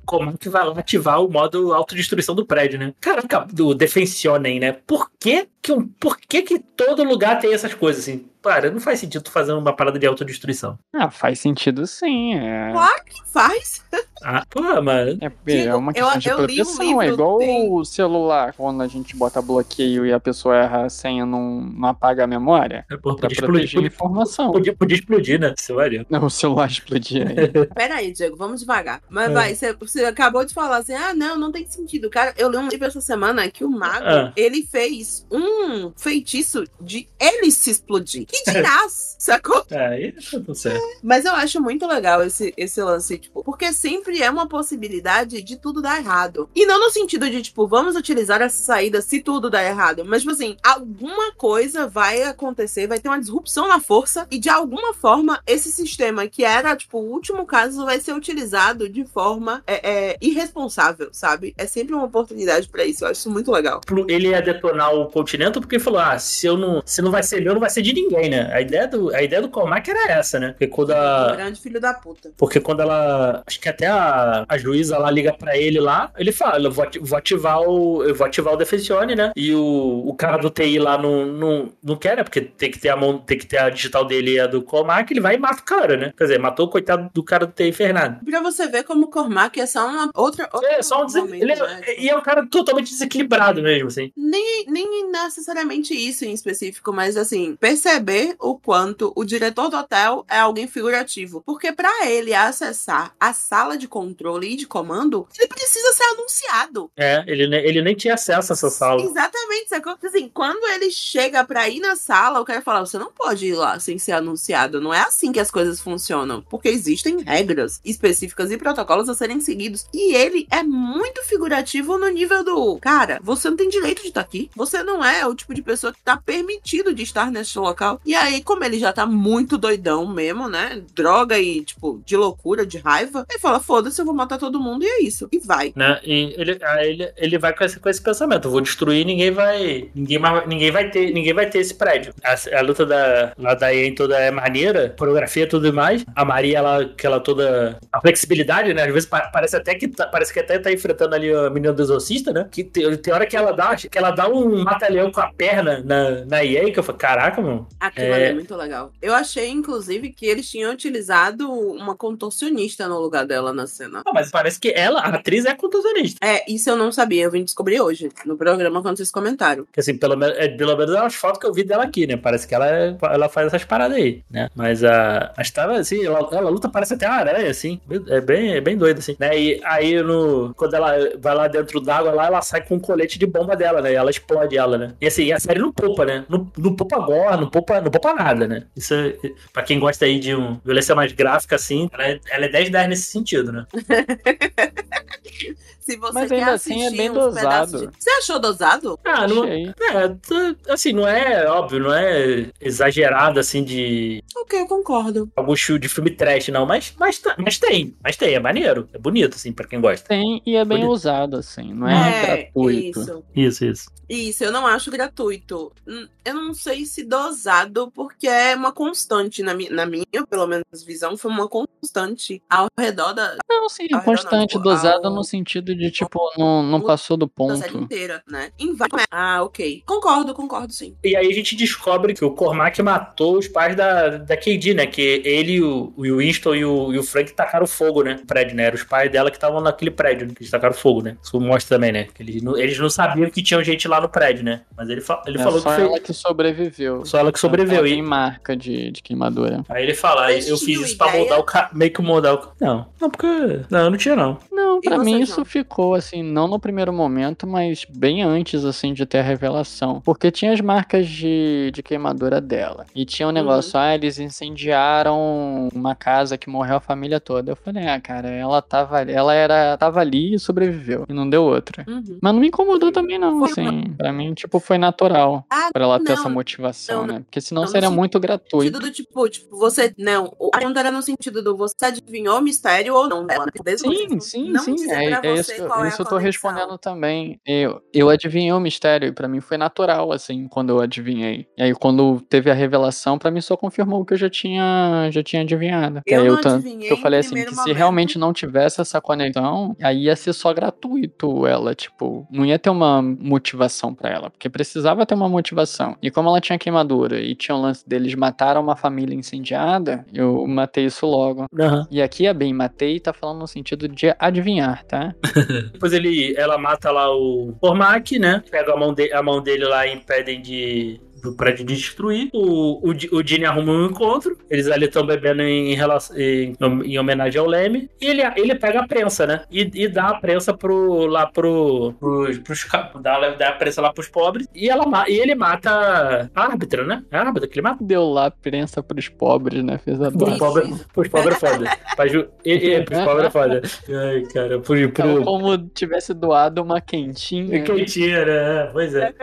Como que vai ativar o modo autodestruição do prédio, né? Caraca, do Defensionem, né? Por que que, por que que todo lugar tem essas coisas assim? Cara, não faz sentido tu fazer uma parada de autodestruição. Ah, faz sentido sim. É, Claro que faz. Ah, pô, mano. é, é uma eu- questão de eu um proteção. é livro, igual tem- o celular, quando a gente bota bloqueio e a pessoa erra a senha, não, não apaga a memória. É, pô, Pra podia, proteger explodir, a informação. podia, podia explodir, né? Maria. <laughs> O celular explodia. aí. <laughs> Peraí, Diego, vamos devagar. Mas É. vai, você, você acabou de falar assim: ah, não, não tem sentido. Cara, eu li um livro essa semana que o mago Ah. ele fez um feitiço de ele se explodir. Que dirás, sacou? É, aí tá certo. Mas eu acho muito legal esse, esse lance, tipo, porque sempre é uma possibilidade de tudo dar errado. E não no sentido de, tipo, vamos utilizar essa saída se tudo dar errado. Mas, tipo assim, alguma coisa vai acontecer, vai ter uma disrupção na força, e de alguma forma, esse sistema que era, tipo, o último caso, vai ser utilizado de forma é, é, irresponsável, sabe? É sempre uma oportunidade pra isso. Eu acho isso muito legal. Ele ia detonar o continente porque falou: ah, se eu não. Se não vai ser meu, não vai ser de ninguém, né? A ideia do, a ideia do Cormac era essa, né? Porque quando a. Grande filho da puta. Porque quando ela. Acho que até a, a juíza lá liga pra ele lá, ele fala: eu vou, vou ativar o. Eu vou ativar o Defensione, né? E o, o cara do TI lá não, não, não quer, né? Porque tem que ter a mão, tem que ter a digital dele e a do Cormac, ele vai e mata o cara, né? Quer dizer, matou o coitado do cara do TI Fernando. Pra você ver como o Cormac é só uma outra. outra É, só um momento, ele né? é, E é um cara totalmente desequilibrado mesmo, assim. nem, nem na necessariamente isso em específico, mas assim, perceber o quanto o diretor do hotel é alguém figurativo. Porque pra ele acessar a sala de controle e de comando, ele precisa ser anunciado. É, ele, ele nem tinha acesso a essa sala. Exatamente, sacou? Assim, quando ele chega pra ir na sala, o cara fala: você não pode ir lá sem ser anunciado. Não é assim que as coisas funcionam. Porque existem regras específicas e protocolos a serem seguidos. E ele é muito figurativo no nível do cara, você não tem direito de estar aqui. Você não é o tipo de pessoa que tá permitido de estar neste local. E aí, como ele já tá muito doidão mesmo, né? Droga e, tipo, de loucura, de raiva, ele fala: foda-se, eu vou matar todo mundo e é isso. E vai. Né? E ele, ele, ele vai com esse, com esse pensamento: vou destruir, ninguém vai. Ninguém, mais- ninguém vai ter, ninguém vai ter esse prédio. A, a luta da, lá da Ian toda é maneira, coreografia tudo mais. A Maria, ela, aquela toda. A flexibilidade, né? Às vezes pa- parece até que tá, parece que até tá enfrentando ali a menina do exorcista, né? Que tem, tem hora que ela dá, que ela dá um mata-leão com a perna na, na EA, que eu falo, caraca, mano. Aquilo É. é muito legal. Eu achei, inclusive, que eles tinham utilizado uma contorcionista no lugar dela na cena. Não, mas parece que ela, a atriz, é contorcionista. É, isso eu não sabia, eu vim descobrir hoje, no programa, quando vocês comentaram. Assim, pelo menos, é, pelo menos é umas fotos que eu vi dela aqui, né? Parece que ela, é- ela faz essas paradas aí, né? Mas a. Mas tava assim, ela, ela luta, parece até uma aranha, assim. É bem, é bem doido, assim. Né? E aí, no, quando ela vai lá dentro d'água, lá, ela sai com um colete de bomba dela, né? E ela explode ela, né? E assim, a série não poupa, né? Não, poupa gore, não poupa, não poupa nada, né? Isso é, pra quem gosta aí de um violência mais gráfica, assim, ela é, ela é 10 10 nesse sentido, né? <laughs> Se você Mas quer ainda assim é assistir bem dosado. de- Você achou dosado? Ah, não, Achei. é, assim, não é óbvio, não é exagerado, assim, de Ok, eu concordo. algum show de filme trash, não, mas, mas, mas tem, mas tem, é maneiro, é bonito, assim, pra quem gosta. Tem e é bem Bonito. usado, assim, não é, gratuito. Isso. Isso, isso. Isso, eu não acho gratuito. Hum, Eu não sei se dosado, porque é uma constante, na, mi na minha, pelo menos, visão, foi uma constante ao redor da, Não, sim, Ah, não, constante, tipo, dosado ao- no sentido de, tipo, não, não passou do da série ponto. inteira, né? Em vários- Ah, ok. Concordo, concordo, sim. E aí a gente descobre que o Cormac matou os pais da, da KD, né? Que ele, o, o Winston e o, e o Frank tacaram fogo, né? No prédio, né? Eram os pais dela que estavam naquele prédio, né? Que eles tacaram fogo, né? Isso mostra também, né? Que eles, não, eles não sabiam que tinha gente lá no prédio, né? Mas ele, fa- ele É falou só que foi ela que sobreviveu. só ela que sobreviveu. Ela E, marca de, de queimadura. Aí ele fala, Vocês eu fiz isso pra moldar o ca... meio que moldar o. Não, não, porque. Não, não tinha, não. Não, pra mim isso João? Ficou assim, não no primeiro momento, mas bem antes assim de ter a revelação. Porque tinha as marcas de, de queimadura dela. E tinha um Uhum. negócio, ah, eles incendiaram uma casa que morreu a família toda. Eu falei, ah, cara, ela tava, ela era, tava ali e sobreviveu. E não deu outra. Uhum. Mas não me incomodou também, não, Foi assim. Pra mim, tipo, foi natural. Ah, Pra ela ter não, essa motivação, não, né? Porque senão não, no seria muito No gratuito. sentido do tipo, tipo, você. Não, a pergunta era no sentido do você adivinhou o mistério ou não dela. né? Sim, você sim, não sim. dizer É, pra é isso, qual é a isso eu tô conexão. respondendo também. Eu, eu adivinhei o mistério e pra mim foi natural, assim, quando eu adivinhei. E aí, quando teve a revelação, pra mim só confirmou o que eu já tinha, já tinha adivinhado. Que Eu aí não tan- adivinhei eu falei em assim, que se realmente não tivesse essa conexão, aí ia ser só gratuito ela, tipo, não ia ter uma motivação pra ela, porque precisava ter uma motivação. E como ela tinha queimadura e tinha o lance deles mataram uma família incendiada, eu matei isso logo. Aham. E aqui é bem matei, tá falando no sentido de adivinhar, tá? <laughs> <laughs> Depois ele, ela mata lá o Cormac, né? Pega a mão, de- a mão dele lá e impedem de do prédio de destruir. O, o, o Dini arruma um encontro. Eles ali estão bebendo em, relação, em, em homenagem ao Leme. E ele, ele pega a prensa, né? E, e dá a prensa pro, lá pro, pros, pros, dá, dá a prensa lá pros pobres. E, ela, e ele mata a árbitra, né? É a árbitra que ele mata. Deu lá prensa pros pobres, né? Fez a Pros pobres, pros pobres é foda. Pra ju- e, e, pros pobres é foda. Ai, cara, pro, É pro, Como tivesse doado uma quentinha. É quentinha, né? Pois é.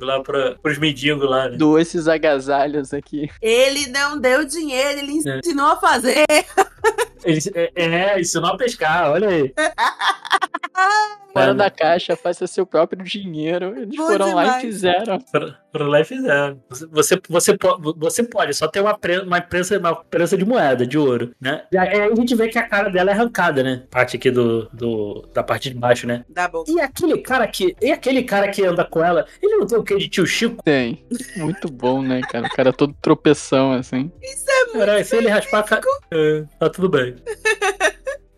Lá pra, pros mendigos lá, né? Doou esses agasalhos aqui. Ele não deu dinheiro, ele É. ensinou a fazer. <laughs> Eles, é, é, ensinou a pescar, olha aí. <laughs> Fora É, da caixa, faça seu próprio dinheiro. Eles Bom foram lá demais. e fizeram. Pra lá e fizeram. Você, você, você, po- você pode, só tem uma, pre, uma, prensa, uma prensa de moeda, de ouro, né? E aí a gente vê que a cara dela é arrancada, né? Parte aqui do, do, da parte de baixo, né? Dá bom. E aquele cara que. E aquele cara que anda com ela, ele não tem o quê de tio Chico? Tem. Muito bom, né, cara? O cara todo tropeção, assim. Isso é Caralho, se ele raspar a cara. É, tá tudo bem.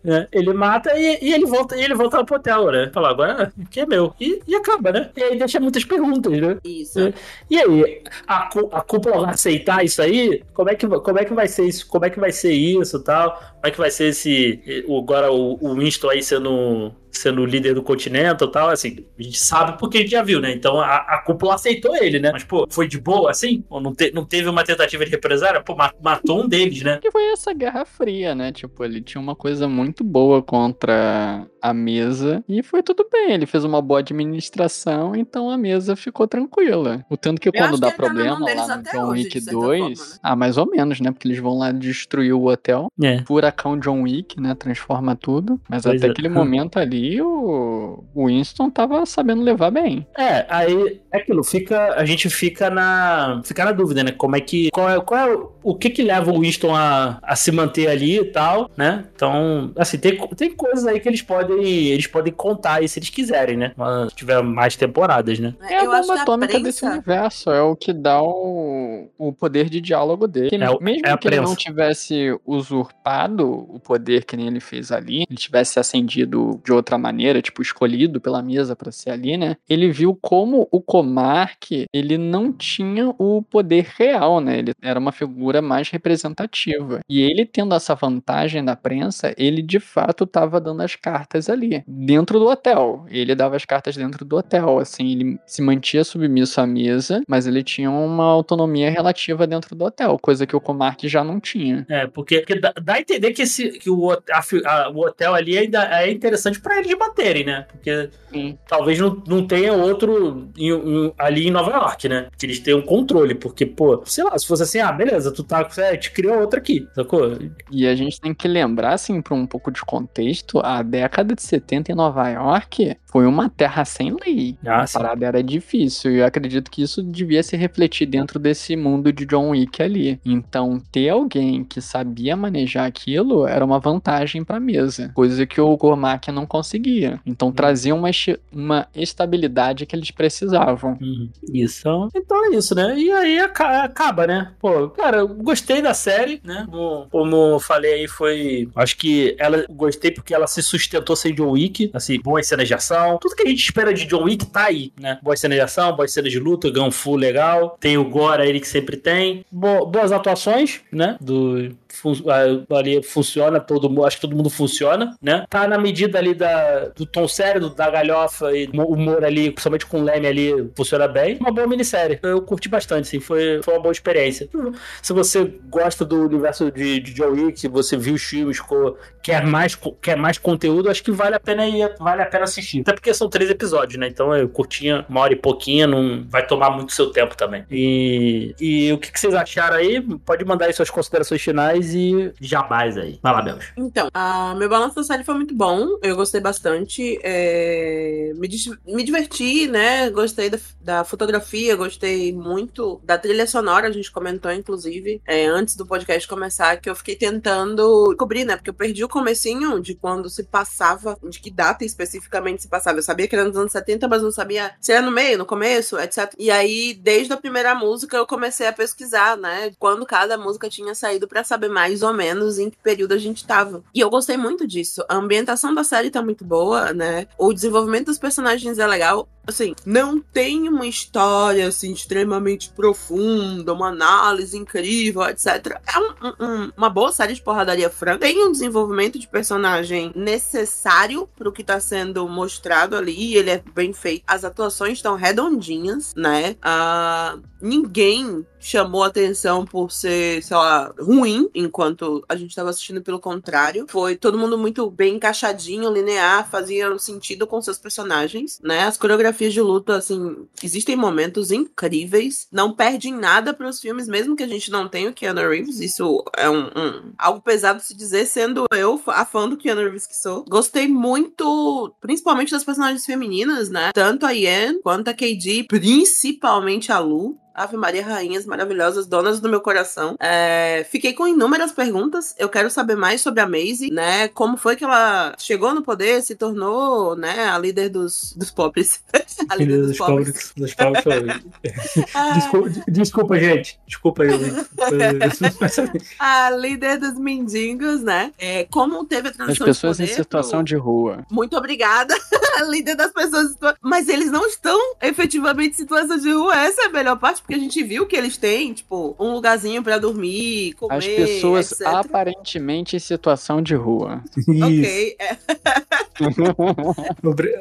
né? <laughs> Ele mata e, e ele volta e ele volta pro hotel, né? Fala, agora que é meu. E, e acaba, né? E aí deixa muitas perguntas, né? Isso. É. E aí, a, a cúpula vai aceitar isso aí? Como é que, como é que vai ser isso? Como é que vai ser isso e tal? Como é que vai ser esse. Agora o, o Winston aí sendo. Sendo o líder do continente e tal, assim, a gente sabe porque a gente já viu, né? Então a, a cúpula aceitou ele, né? Mas, pô, foi de boa assim? Ou não, te- não teve uma tentativa de represária? Pô, ma- matou um deles, né? Que foi essa Guerra Fria, né? Tipo, ele tinha uma coisa muito boa contra a mesa e foi tudo bem. Ele fez uma boa administração, então a mesa ficou tranquila. O tanto que acho quando que dá ele tá problema lá no John Wick de certa 2, forma, né? ah, mais ou menos, né? Porque eles vão lá destruir o hotel. É. Furacão John Wick, né? Transforma tudo. Mas Pois até é. aquele momento ali, o Winston tava sabendo levar bem. É, aí é aquilo, fica, a gente fica na, fica na dúvida, né? Como é que, qual é, qual é o- que que leva o Winston a, a se manter ali e tal, né? Então, assim, tem, tem coisas aí que eles podem, eles podem contar aí se eles quiserem, né? Se tiver mais temporadas, né? É a acho que bomba a atômica desse prensa... universo, é o que dá o, o poder de diálogo dele. Que É o- Mesmo é a que ele não tivesse usurpado o poder que nem ele fez ali, ele tivesse ascendido de outra maneira, tipo, escolhido pela mesa pra ser ali, né? Ele viu como o Comark, ele não tinha o poder real, né? Ele era uma figura mais representativa. E ele tendo essa vantagem da prensa, ele de fato tava dando as cartas ali, dentro do hotel. Ele dava as cartas dentro do hotel, assim, ele se mantia submisso à mesa, mas ele tinha uma autonomia relativa dentro do hotel, coisa que o Comark já não tinha. É, porque, porque dá, dá a entender que, esse, que o, a a- o hotel ali ainda é interessante pra eles manterem, né? Porque Sim. talvez não, não tenha outro em- em- ali em Nova York, né? Que eles tenham controle, porque, pô, sei lá, se fosse assim, ah, beleza, tu tá, é, te criou outra aqui, sacou? E a gente tem que lembrar, assim, para um pouco de contexto, a década de 70 em Nova York foi uma terra sem lei. Ah, a sim. parada era difícil e eu acredito que isso devia se refletir dentro desse mundo de John Wick ali. Então, ter alguém que sabia manejar aquilo era uma vantagem pra mesa, coisa que o Gormak não conseguia. Então, trazia uma, uma estabilidade que eles precisavam. Uhum. Isso. Então é isso, né? E aí aca- acaba, né? Pô, cara, eu gostei da série, né? Como, como eu falei aí, foi. Acho que ela gostei porque ela se sustentou sem John Wick. Assim, boas cenas de ação. Tudo que a gente espera de John Wick tá aí, né? Boas cenas de ação, boas cenas de luta, Gunfu legal. Tem o Gore aí que sempre tem. Bo- boas atuações, né? Do. Ali funciona, todo acho que todo mundo funciona, né? Tá na medida ali da, do tom sério, da galhofa e do humor ali, principalmente com o Leme ali, funciona bem. Uma boa minissérie. Eu curti bastante, sim. Foi, foi uma boa experiência. Se você gosta do universo de, de John Wick, você viu os filmes, quer mais, quer mais conteúdo, acho que vale a pena ir, vale a pena assistir. Até porque são três episódios, né? Então eu curtinha uma hora e pouquinho, não vai tomar muito seu tempo também. E, e o que, que vocês acharam aí? Pode mandar aí suas considerações finais e jabás aí. Vai lá, Belos. Então, a, meu balanço da série foi muito bom. Eu gostei bastante. é, me, me diverti, né? Gostei da, da fotografia, gostei muito da trilha sonora. A gente comentou, inclusive, é, antes do podcast começar, que eu fiquei tentando cobrir, né? Porque eu perdi o comecinho de quando se passava, de que data especificamente se passava. Eu sabia que era nos anos 70, mas não sabia se era no meio, no começo, etc. E aí, desde a primeira música, eu comecei a pesquisar, né? Quando cada música tinha saído pra saber mais ou menos em que período a gente tava. E eu gostei muito disso. A ambientação da série tá muito boa, né? O desenvolvimento dos personagens é legal. Assim, não tem uma história assim extremamente profunda, uma análise incrível, etc. É um- um- um- uma boa série de porradaria franca. Tem um desenvolvimento de personagem necessário pro que tá sendo mostrado ali. Ele é bem feito. As atuações estão redondinhas, né? Ah, ninguém chamou atenção por ser, sei lá, ruim, enquanto a gente tava assistindo pelo contrário. Foi todo mundo muito bem encaixadinho, linear, fazia sentido com seus personagens, né? As coreografias de luta, assim, existem momentos incríveis, não perdem nada pros filmes, mesmo que a gente não tenha o Keanu Reeves, isso é um, um- algo pesado se dizer, sendo eu a fã do Keanu Reeves que sou. Gostei muito, principalmente das personagens femininas, né? Tanto a Yen quanto a KD, principalmente a Lu. Ave Maria, rainhas maravilhosas, donas do meu coração. É, fiquei com inúmeras perguntas. Eu quero saber mais sobre a Maisie, né? Como foi que ela chegou no poder, se tornou, né, a líder dos, dos pobres. <laughs> a líder dos, Dos pobres. pobres. Dos pobres foi- <laughs> Ah, Desculpa, desculpa, gente. Desculpa aí. <laughs> a líder dos mendigos, né? É, como teve a As transição pessoas de em poder situação de rua. Muito obrigada, a líder das pessoas. Mas eles não estão efetivamente em situação de rua. Essa é a melhor parte, porque a gente viu que eles têm, tipo, um lugarzinho pra dormir, comer. As pessoas etc. aparentemente em situação de rua. Isso. Ok, <laughs> é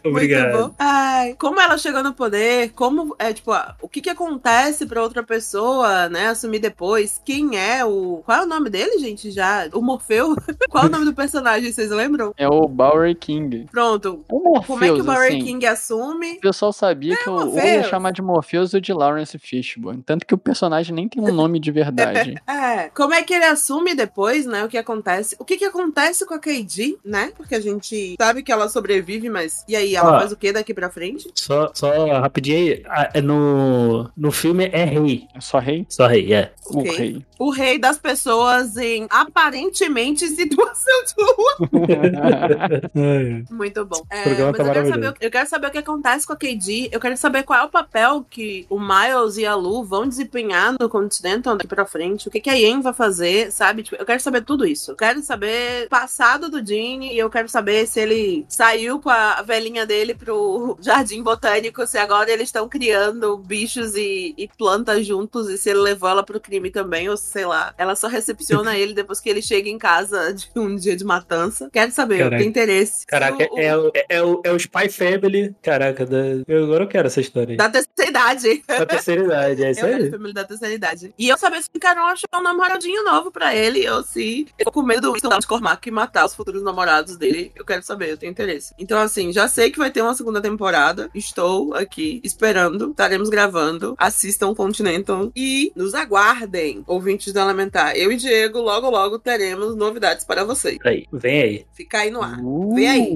Obrigado. Ai, como ela chegou no poder, como é, tipo, o que que acontece pra outra pessoa, né, assumir depois? Quem é o. Qual é o nome dele, gente? Já? O Morfeu? <laughs> Qual é o nome do personagem, vocês lembram? É o Bowery King. Pronto. O Morpheus, Como é que o Barry assim, King assume? O pessoal sabia que eu, ou ia chamar de Morpheus ou de Lawrence Fishburne. Tanto que o personagem nem tem um nome de verdade. <laughs> É, como é que ele assume depois, né? O que acontece? O que que acontece com a KD, né? Porque a gente sabe que ela sobrevive, mas e aí, ela Ah. faz o que daqui pra frente? Só, só rapidinho aí. É No, no filme é rei. É só rei? Só rei, é. O Ok. rei. O rei das pessoas em aparentemente situação de rua. <laughs> Muito bom. É, mas tá eu, quero saber, o- eu quero saber o que acontece com a KD. Eu quero saber qual é o papel que o Miles e a Vão desempenhar no Continental daqui pra frente. O que, que a Yen vai fazer, sabe? Tipo, eu quero saber tudo isso. Eu quero saber o passado do Gene e eu quero saber se ele saiu com a velhinha dele pro <laughs> Jardim Botânico, se agora eles estão criando bichos e, e plantas juntos e se ele levou ela pro crime também, ou sei lá. Ela só recepciona ele depois que ele chega em casa <laughs> de um dia de matança. Quero saber, eu Caraca. tenho interesse. Caraca, O- o- é, o- é, o, é o Spy Family. Caraca, da, eu, agora eu quero essa história aí. Da terceira idade. Da terceira idade, é isso Eu aí. família da terceira idade. E eu saber se o Carol achou um namoradinho novo pra ele, ou se eu tô com medo do Winston Cormac e matar os futuros namorados dele. Eu quero saber, eu tenho interesse. Então, assim, já sei que vai ter uma segunda temporada. Estou aqui esperando. Estaremos gravando. Assistam Continental e nos aguardem, ouvintes do Elementar. Eu e Diego, logo, logo teremos novidades para vocês. Aí, vem aí. Fica aí no ar. Uh, Vem aí.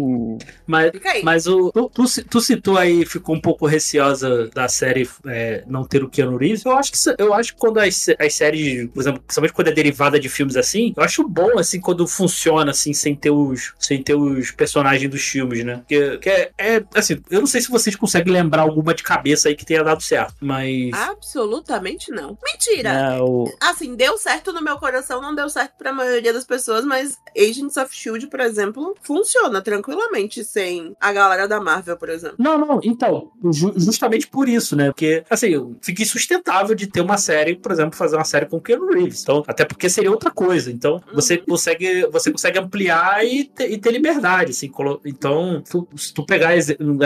Mas, Fica aí. mas o, tu, tu, tu citou aí, ficou um pouco receosa da série é, não ter o Keanu Reeves. Eu acho que, eu acho que quando as, as séries, por exemplo, principalmente quando é derivada de filmes assim, eu acho bom, assim, quando funciona, assim, sem ter os, sem ter os personagens dos filmes, né? Porque, que é, é, assim, eu não sei se vocês conseguem lembrar alguma de cabeça aí que tenha dado certo, mas... Absolutamente não. Mentira! né, o- Assim, deu certo no meu coração, não deu certo pra maioria das pessoas, mas Agents of Shield, por exemplo, funciona tranquilamente sem a galera da Marvel, por exemplo. Não, não, então, ju- justamente por isso, né? Porque, assim, fica insustentável de ter uma série, por exemplo, fazer uma série com o Keanu Reeves. Então, até porque seria outra coisa. Então, você consegue, você consegue ampliar e ter, e ter liberdade, assim. Então, tu- se tu pegar,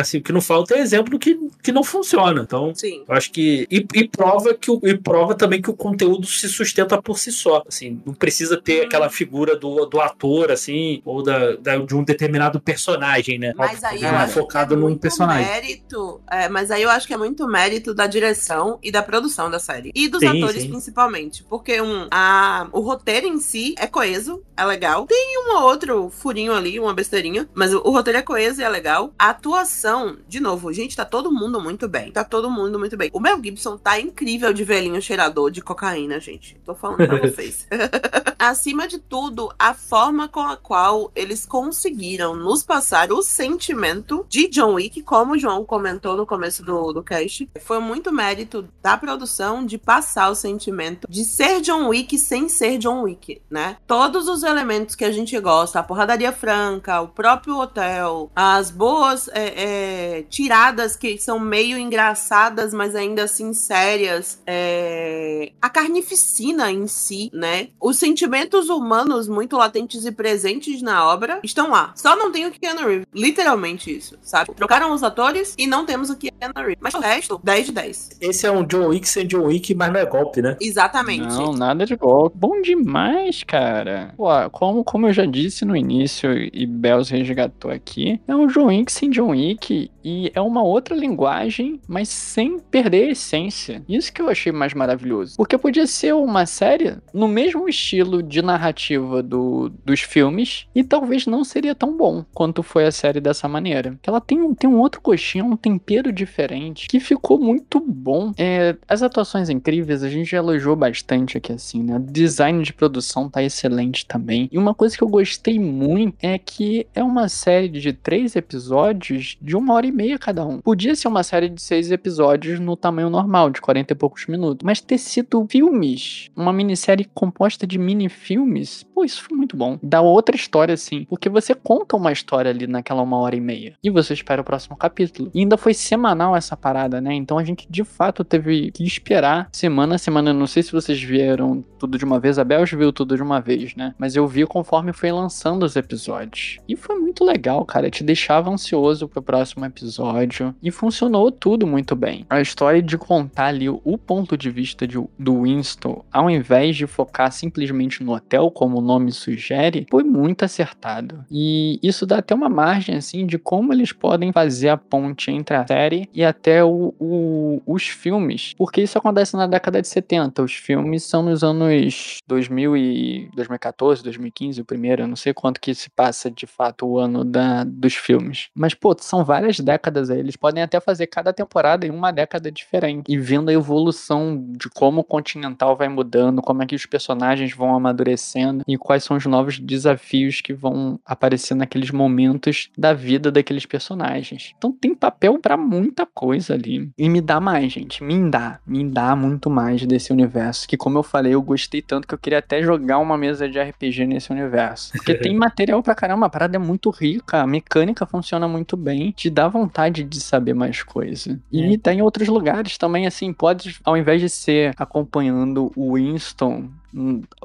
assim, o que não falta é exemplo que, que não funciona. Então, Sim. eu acho que. E, e prova que o, e prova também que o conteúdo se sustenta por si só. Assim, não precisa ter Hum. aquela figura do, do ator, assim, ou da, da- de um determinado personagem, né? Mas aí eu Ah, acho focado é num personagem. mérito. é, mas aí eu acho que é muito mérito da direção e da produção da série. E dos Sim, atores, sim. principalmente. Porque um, a, o roteiro em si é coeso, é legal. Tem um ou outro furinho ali, uma besteirinha. Mas o, o roteiro é coeso e é legal. A atuação, de novo, gente, tá todo mundo muito bem. Tá todo mundo muito bem. O Mel Gibson tá incrível de velhinho cheirador de cocaína, gente. Tô falando pra <laughs> vocês. <laughs> Acima de tudo, a forma com a qual eles conseguiram nos passar o sentimento de John Wick, como o João comentou no começo do, do cast, foi muito mérito da produção de passar o sentimento de ser John Wick sem ser John Wick, né? Todos os elementos que a gente gosta, a porradaria franca, o próprio hotel, as boas é, é, tiradas que são meio engraçadas, mas ainda assim sérias, é, a carnificina em si, né? Os sentimentos humanos muito latentes e presentes na obra estão lá. Só não tem o Keanu Reeves. Literalmente isso, sabe? Trocaram os atores e não temos o Keanu Reeves. Mas o resto, 10 de 10. Esse é um John Wick sem John Wick, mas não é golpe, né? Exatamente. Não, nada de golpe. Bom demais, cara. Pô, como, como eu já disse no início, e Bells resgatou aqui é um John Wick sem John Wick e é uma outra linguagem, mas sem perder a essência. Isso que eu achei mais maravilhoso. Porque podia ser uma série no mesmo estilo de narrativa do, dos filmes e talvez não seria tão bom quanto foi a série dessa maneira. Que ela tem um, tem um outro coxinha, um tempero diferente que ficou muito bom. É, as atuações incríveis, a gente já elogiou bastante aqui assim, né? O design de produção tá excelente também. E uma coisa que eu gostei muito é que é uma série de três episódios de uma hora e meia cada um. Podia ser uma série de seis episódios no tamanho normal, de 40 e poucos minutos. Mas ter sido filmes, uma minissérie composta de mini-filmes, pô, isso foi muito bom. Dá outra história, assim. Porque você conta uma história ali naquela uma hora e meia. E você espera o próximo capítulo. E ainda foi semanal essa parada, né? Então a gente de fato teve que esperar semana a semana. Não sei se vocês vieram tudo de uma vez. A Belge viu tudo de uma vez, né? Mas eu vi conforme foi lançando os episódios. E foi muito legal, cara. Te deixava ansioso pro próximo episódio. E funcionou tudo muito bem. A história de contar ali o ponto de vista de, do Winston, ao invés de focar simplesmente no hotel, como o nome sugere, foi muito acertado. E isso dá até uma margem, assim, de como eles podem fazer a ponte entre a série e até o, o, os filmes. Porque isso acontece na década de 70. Os filmes são nos anos 2000 e 2014, 2015, o primeiro. Eu não sei quanto que se passa de fato o ano da, dos filmes. Mas, pô, são várias décadas aí. Eles podem até fazer cada temporada em uma década diferente. E vendo a evolução de como o Continental vai mudando, como é que os personagens vão amadurecendo e quais são os novos desafios que vão aparecer naqueles momentos da vida daqueles personagens. Então tem papel para muita coisa ali. E me dá mais, gente. Me dá. Me dá muito mais desse universo. Que, como eu falei, eu gostei tanto que eu queria até jogar uma mesa de RPG nesse universo. Porque <laughs> tem material pra caramba. A parada é muito rica. A mecânica funciona muito bem. Te dá vontade de saber mais coisa. E É. em outros lugares também, assim. Pode, ao invés de ser acompanhando o Winston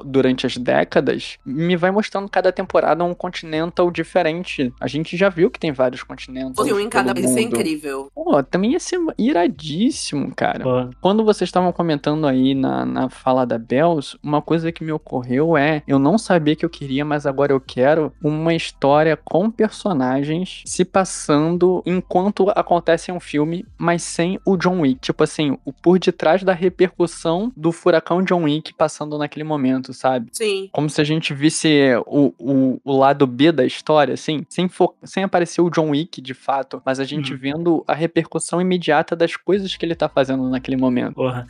durante as décadas, me vai mostrando cada temporada um continental diferente. A gente já viu que tem vários continentals. Um em cada vez, isso é incrível. Pô, também ia ser iradíssimo, cara. Pô, Quando vocês estavam comentando aí na, na fala da Bells, uma coisa que me ocorreu é: eu não sabia que eu queria, mas agora eu quero uma história com personagens se passando enquanto acontece um filme, mas sem o John Wick. Tipo assim, o por detrás da repercussão do furacão John Wick passando naquele momento, sabe? Sim. Como se a gente visse o, o, o lado B da história, assim, sem, fo- sem aparecer o John Wick de fato, mas a gente Uhum. vendo a repercussão imediata das coisas que ele tá fazendo naquele momento. Porra.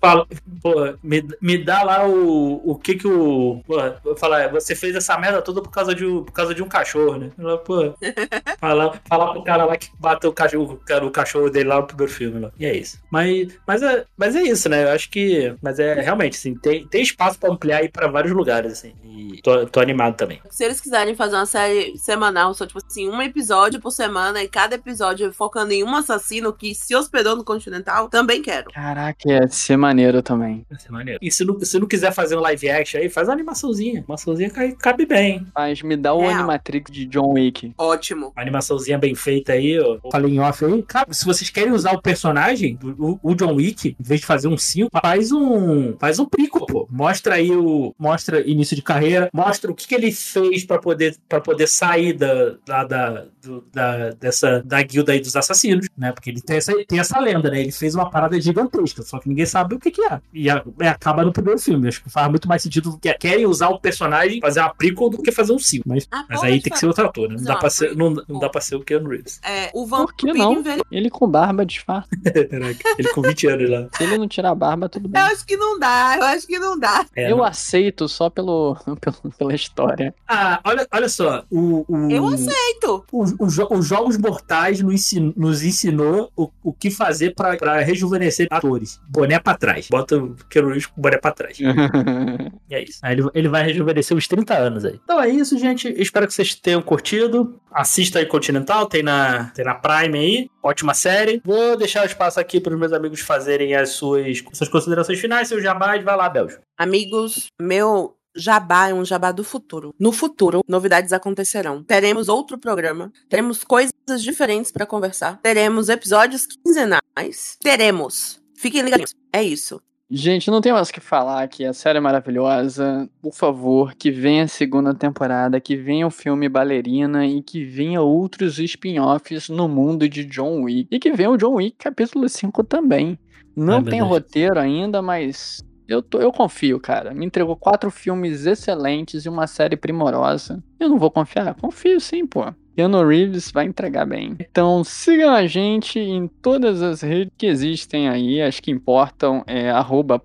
Fala, porra, me, me dá lá o, o que que o. Porra, falar, você fez essa merda toda por causa de, um- por causa de um cachorro, né? Porra. <laughs> Falar fala pro cara lá que bateu o cachorro, o cachorro dele lá no primeiro filme. Lá. E é isso. Mas, mas, é, mas é isso, né? Eu acho que. Mas é realmente, assim, tem, tem espaço pra ampliar aí pra vários lugares, assim. E tô, tô animado também. Se eles quiserem fazer uma série semanal, só tipo assim, um episódio por semana e cada episódio focando em um assassino que se hospedou no Continental, também quero. Caraca, ia ser maneiro também. Vai ser maneiro. E se não, se não quiser fazer um live action aí, faz uma animaçãozinha. Uma animaçãozinha cai- cabe bem. Mas me dá o Real. Animatrix de John Wick. Ótimo. Uma animaçãozinha bem feita aí, ó. Falei em off aí. Cara, se vocês querem usar o personagem, o, o John Wick, em vez de fazer um 5, faz um. Faz um pico, pô. Mostra aí o. Mostra início de carreira, mostra o que, que ele fez pra poder, poder sair da, da, da, do- da- dessa, da guilda aí dos assassinos, né? Porque ele tem essa, tem essa lenda, né? Ele fez uma parada gigantesca, só que ninguém sabe o que, que é. E a- é, acaba no primeiro filme. Acho que faz muito mais sentido que querem usar o personagem, fazer uma prequel do que fazer um 5. Mas, Ah, mas aí tem que ser outro ator, né? Não dá pra ser, não, não dá pra ser o Keanu Reeves. É, o Por que vampiro não? Ele com barba disfarça. <laughs> Caraca, ele com 20 anos lá. Se ele não tirar a barba, tudo Eu bem. acho que não dá, eu acho que não dá. É, Eu não- aceito só pelo, <laughs> pelo- pela história. Ah, olha, olha só. O, o, Eu aceito. o- o jo- os Jogos Mortais nos ensin- nos ensinou o, o que fazer pra, pra rejuvenescer atores. Boné pra trás. Bota o Keanu com o boné pra trás. E <laughs> é isso. Aí ele, ele vai rejuvenescer uns 30 anos aí. Então é isso, gente. Espero que vocês tenham curtido. Assista aí Continental, tem na, tem na Prime aí. Ótima série. Vou deixar o espaço aqui para os meus amigos fazerem as suas, suas considerações finais, seu jabá, e vai lá, Beljo. Amigos, meu jabá é um jabá do futuro. No futuro, novidades acontecerão. Teremos outro programa, teremos coisas diferentes pra conversar, teremos episódios quinzenais, teremos. Fiquem ligados. É isso. Gente, não tem mais o que falar aqui. A série é maravilhosa. Por favor, que venha a segunda temporada, que venha o filme Ballerina e que venha outros spin-offs no mundo de John Wick. E que venha o John Wick capítulo 5 também. Não meu tem roteiro ainda, mas eu, tô, eu confio, cara. Me entregou quatro filmes excelentes e uma série primorosa. Eu não vou confiar? Confio sim, pô. Keanu Reeves vai entregar bem. Então sigam a gente em todas as redes que existem aí, as que importam é arroba.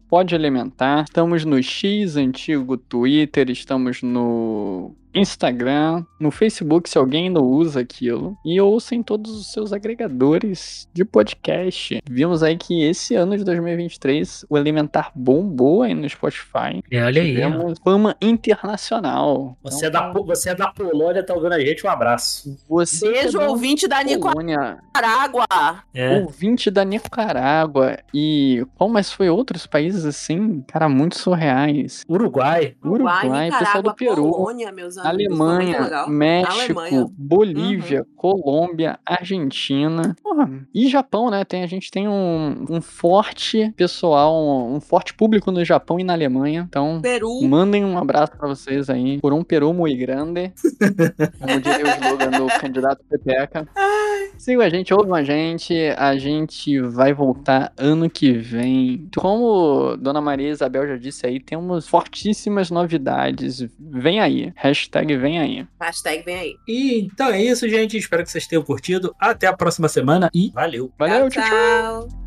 Estamos no X antigo Twitter, estamos no Instagram, no Facebook, se alguém ainda usa aquilo. E ouça em todos os seus agregadores de podcast. Vimos aí que esse ano de 2023 o Elementar bombou aí no Spotify. É, olha aí. ó. Tivemos fama internacional. Você, é Então, da, Po- você é da Polônia, tá ouvindo a gente? Um abraço. você Beijo, é da ouvinte da Polônia, Nicarágua. É. ouvinte da Nicarágua e qual mais foi outros países assim, cara, muito surreais. Uruguai. Uruguai, pessoal do Peru, Polônia, meus amigos. Alemanha, muito legal. México, Alemanha. Bolívia, Colômbia, Argentina Porra, e Japão, né? Tem, a gente tem um, um forte pessoal, um, um forte público no Japão e na Alemanha. Então, Peru. mandem um abraço pra vocês aí. Por um Peru muito grande. <laughs> Como diria o slogan do candidato Pepeca. Sigam a gente, ouvam a gente. A gente vai voltar ano que vem. Como Dona Maria Isabel já disse aí, temos fortíssimas novidades. Vem aí. Hashtag vem aí. Hashtag vem aí. E então é isso, gente. Espero que vocês tenham curtido. Até a próxima semana e valeu. Valeu, tchau, tchau. tchau.